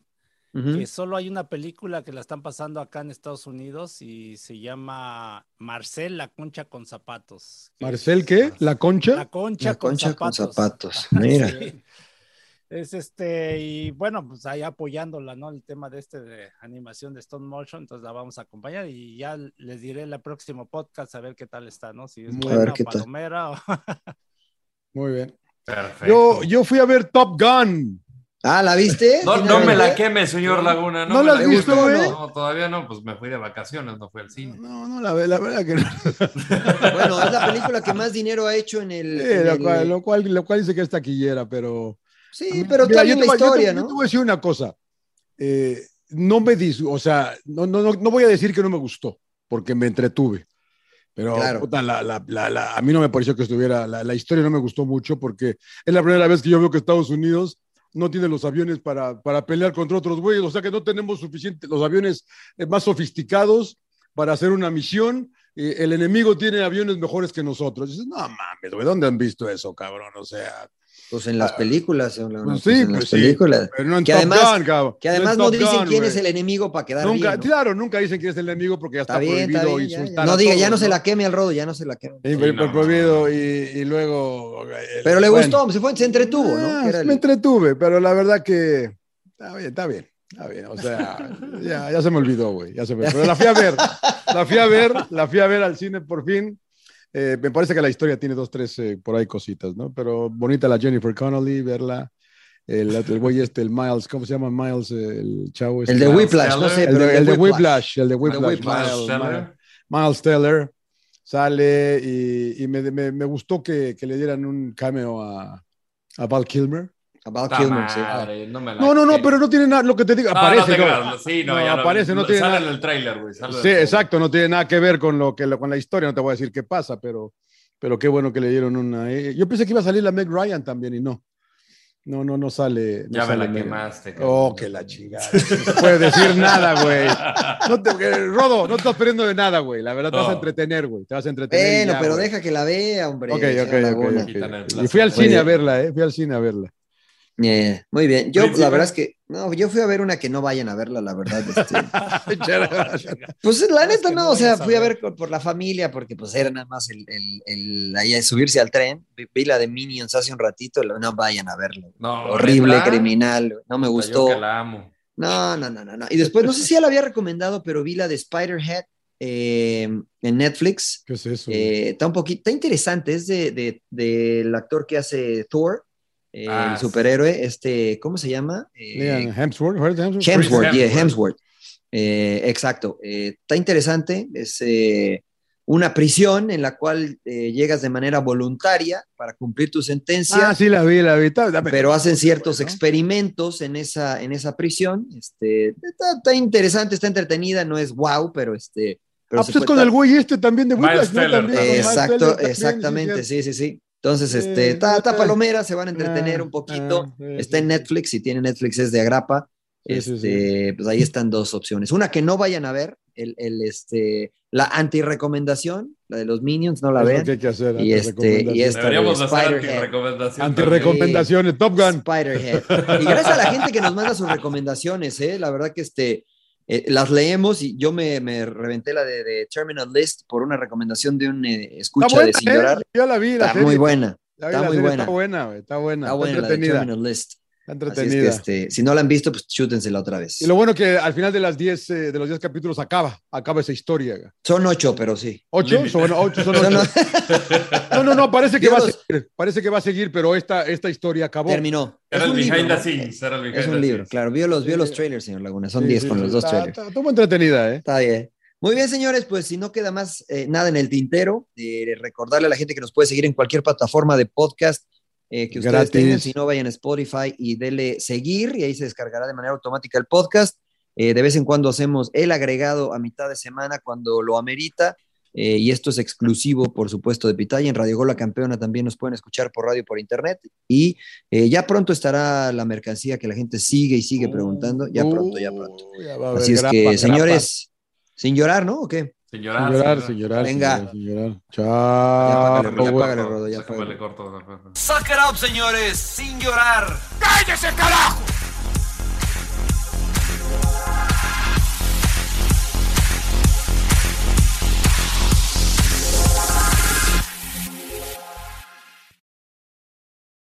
Que solo hay una película que la están pasando acá en Estados Unidos y se llama Marcel, la concha con zapatos. Marcel, ¿qué? ¿La concha? La concha, La concha con zapatos. Mira. sí. Es este, y bueno, pues ahí apoyándola, ¿no? El tema de este de animación de Stone Motion, entonces la vamos a acompañar y ya les diré el próximo podcast a ver qué tal está, ¿no? Si es A buena ver o qué tal. palomera o- Muy bien. Perfecto. Yo, yo fui a ver Top Gun. Ah, ¿la viste? No, ¿Tiene no me la queme, señor Laguna. No, ¿No me la has visto, güey? No, todavía no, pues me fui de vacaciones, no fui al cine. No, no, la, la verdad que no. Bueno, es la película que más dinero ha hecho en el. Sí, en lo, el- cual, lo, cual, lo cual dice que es taquillera, pero. Sí, pero Mira, yo la te voy- yo te- historia, yo ¿no? te voy a decir una cosa. Eh, no me dis, o sea, no, no, no, no voy a decir que no me gustó, porque me entretuve. Pero Claro. puta, la, la, la, la- a mí no me pareció que estuviera, la, la historia no me gustó mucho porque es la primera vez que yo veo que Estados Unidos no tiene los aviones para, para pelear contra otros güeyes, o sea que no tenemos suficiente, los aviones eh, más sofisticados para hacer una misión. eh, el enemigo tiene aviones mejores que nosotros. Dices, no mames, güey, ¿dónde han visto eso, cabrón? O sea, Pues en las películas, señor Laguna, pues pues sí, en las pues sí, películas. pero no en que Top además, Gun, que No en además no Top dicen Gun, quién güey. es el enemigo para quedar Nunca, bien. ¿no? Claro, nunca dicen quién es el enemigo porque ya está, Está bien, está prohibido bien, ya, No a diga, todos, ya no se ¿no? la queme al rodo, ya no se la queme. Sí, Sí, pero no, prohibido y, y luego... el- Pero le bueno. gustó, se fue, se entretuvo, ¿no? Ah, el- Me entretuve, pero la verdad que está bien, está bien, está bien. O sea, ya, ya se me olvidó, güey. Ya se me Pero la fui a ver, la fui a ver, la fui a ver al cine por fin. Eh, me parece que la historia tiene dos, tres eh, por ahí cositas, ¿no? Pero bonita la Jennifer Connolly, verla. El, el güey este, el Miles, ¿cómo se llama Miles? eh, El chavo este. El de Whiplash, no sé, El pero de, el de Whiplash. El de Whiplash. Miles, Teller. Miles- Miles Teller sale y, y me, me- me gustó que, que le dieran un cameo a, a Val Kilmer. Kilmer, sí. madre, no, me la- No, no, no, pero no tiene nada, lo que te digo, No, aparece. no creas, sí, no, ya aparece, no tiene sale nada. en el tráiler, güey. sale Sí, exacto, no tiene nada que ver con lo que con la historia, no te voy a decir qué pasa, pero, pero qué bueno que le dieron una. eh, Yo pensé que iba a salir la Meg Ryan también y no. No, no, no sale. no Ya me sale la Meg. quemaste. cabrón. Oh, que la chingada. No se puede decir nada, güey. No te- eh, Rodo, no estás perdiendo de nada, güey. La verdad te vas a entretener, güey. Te vas a entretener. Bueno, ya, pero güey. deja que la vea, hombre. Ok, ok, ok, Laguna. ok. Quítale el Y fui al cine a verla, ¿eh? Fui al cine a verla. Eh, muy bien. Yo, la verdad es que, no, yo fui a ver una que no vayan a verla, la verdad. este. pues la neta no, no o sea, fui a ver. por, la familia, porque pues era nada más el, el, el- ahí a subirse al tren. Vi, la de Minions hace un ratito, no vayan a verla. No, Horrible, criminal, no me gustó. Yo que la amo. No, no, no, no, no. Y después, no sé si ya la había recomendado, pero vi la de Spider-Head eh, en Netflix. ¿Qué es eso? Eh, está un poquito, está interesante, es de, de- del actor que hace Thor, eh, Ah, el superhéroe, este, ¿cómo se llama? Eh, Liam Hemsworth, ¿Heard Hemsworth? Hemsworth, yeah, Hemsworth. Eh, exacto. Eh, está interesante. Es eh, una prisión en la cual eh, llegas de manera voluntaria para cumplir tu sentencia, Ah, sí, la vi, la vi. Está- está- pero hacen ciertos bueno. experimentos en esa, en esa prisión. Este, está, está interesante, está entretenida, no es wow, pero este. Pero Ah, pues es con el güey este también de Miles Whiplash, ¿no? Exacto, Teller también, exactamente, sí, sí, sí. Entonces, Eh, este, está, está palomera, se van a entretener ah, un poquito. ah, está en Netflix, si tiene Netflix es de agrapa. Sí, sí, Este, pues ahí están dos opciones. Una que no vayan a ver, el, el, este, la anti-recomendación, la de los Minions, no la Es vean. que hay que hacer. Y este, y esta Deberíamos hacer. Antirecomendaciones, Top Gun. Spider-Head. Y gracias a la gente que nos manda sus recomendaciones, ¿eh? la verdad que este, eh, las leemos y yo me, me reventé la de, de Terminal List por una recomendación de un eh, escucha Está buena, de Sin ¿eh? Llorar. Yo la vi, la Está serie. muy buena. La vi, Está la muy buena. Está buena, está buena. Está buena la de. Terminal List. Está Así es que entretenida. este, si no la han visto, pues chútensela otra vez. Y lo bueno que al final de las 10 eh, de los 10 capítulos acaba, acaba esa historia. Son ocho, pero sí. ¿Ocho? Son, bueno, ocho son Son ocho. No, no, no, parece que va a seguir. Parece que va a seguir, pero esta, esta historia acabó. Terminó. Era Es el un libro, behind the scenes. Era el behind Es un libro, scenes. claro. Vio los, vio los trailers, señor Laguna. Son Sí, 10 sí, con sí, los dos está- trailers. está- Estuvo entretenida, ¿eh? Está bien. Muy bien, señores, pues si no queda más eh, nada en el tintero, eh, recordarle a la gente que nos puede seguir en cualquier plataforma de podcast eh, que ustedes Gratis. tengan. Si no, vayan a Spotify y dele seguir y ahí se descargará de manera automática el podcast. Eh, de vez en cuando hacemos el agregado a mitad de semana cuando lo amerita. eh, y esto es exclusivo, por supuesto, de Pitaya. En Radio Gol La Campeona también nos pueden escuchar por radio, por internet. Y eh, ya pronto estará la mercancía que la gente sigue y sigue preguntando. Ya pronto, ya pronto. Ya Así es grapa, que, grapa. señores, sin llorar, ¿no? ¿O qué? Sin Sin llorar. llorar, sin llorar. Venga. Sin llorar, sin llorar. Ya Chao. págale, ya güey. págale, Rodo, ya Sácame, págale. le corto. Suck it up, señores, sin llorar. ¡Cállese, carajo!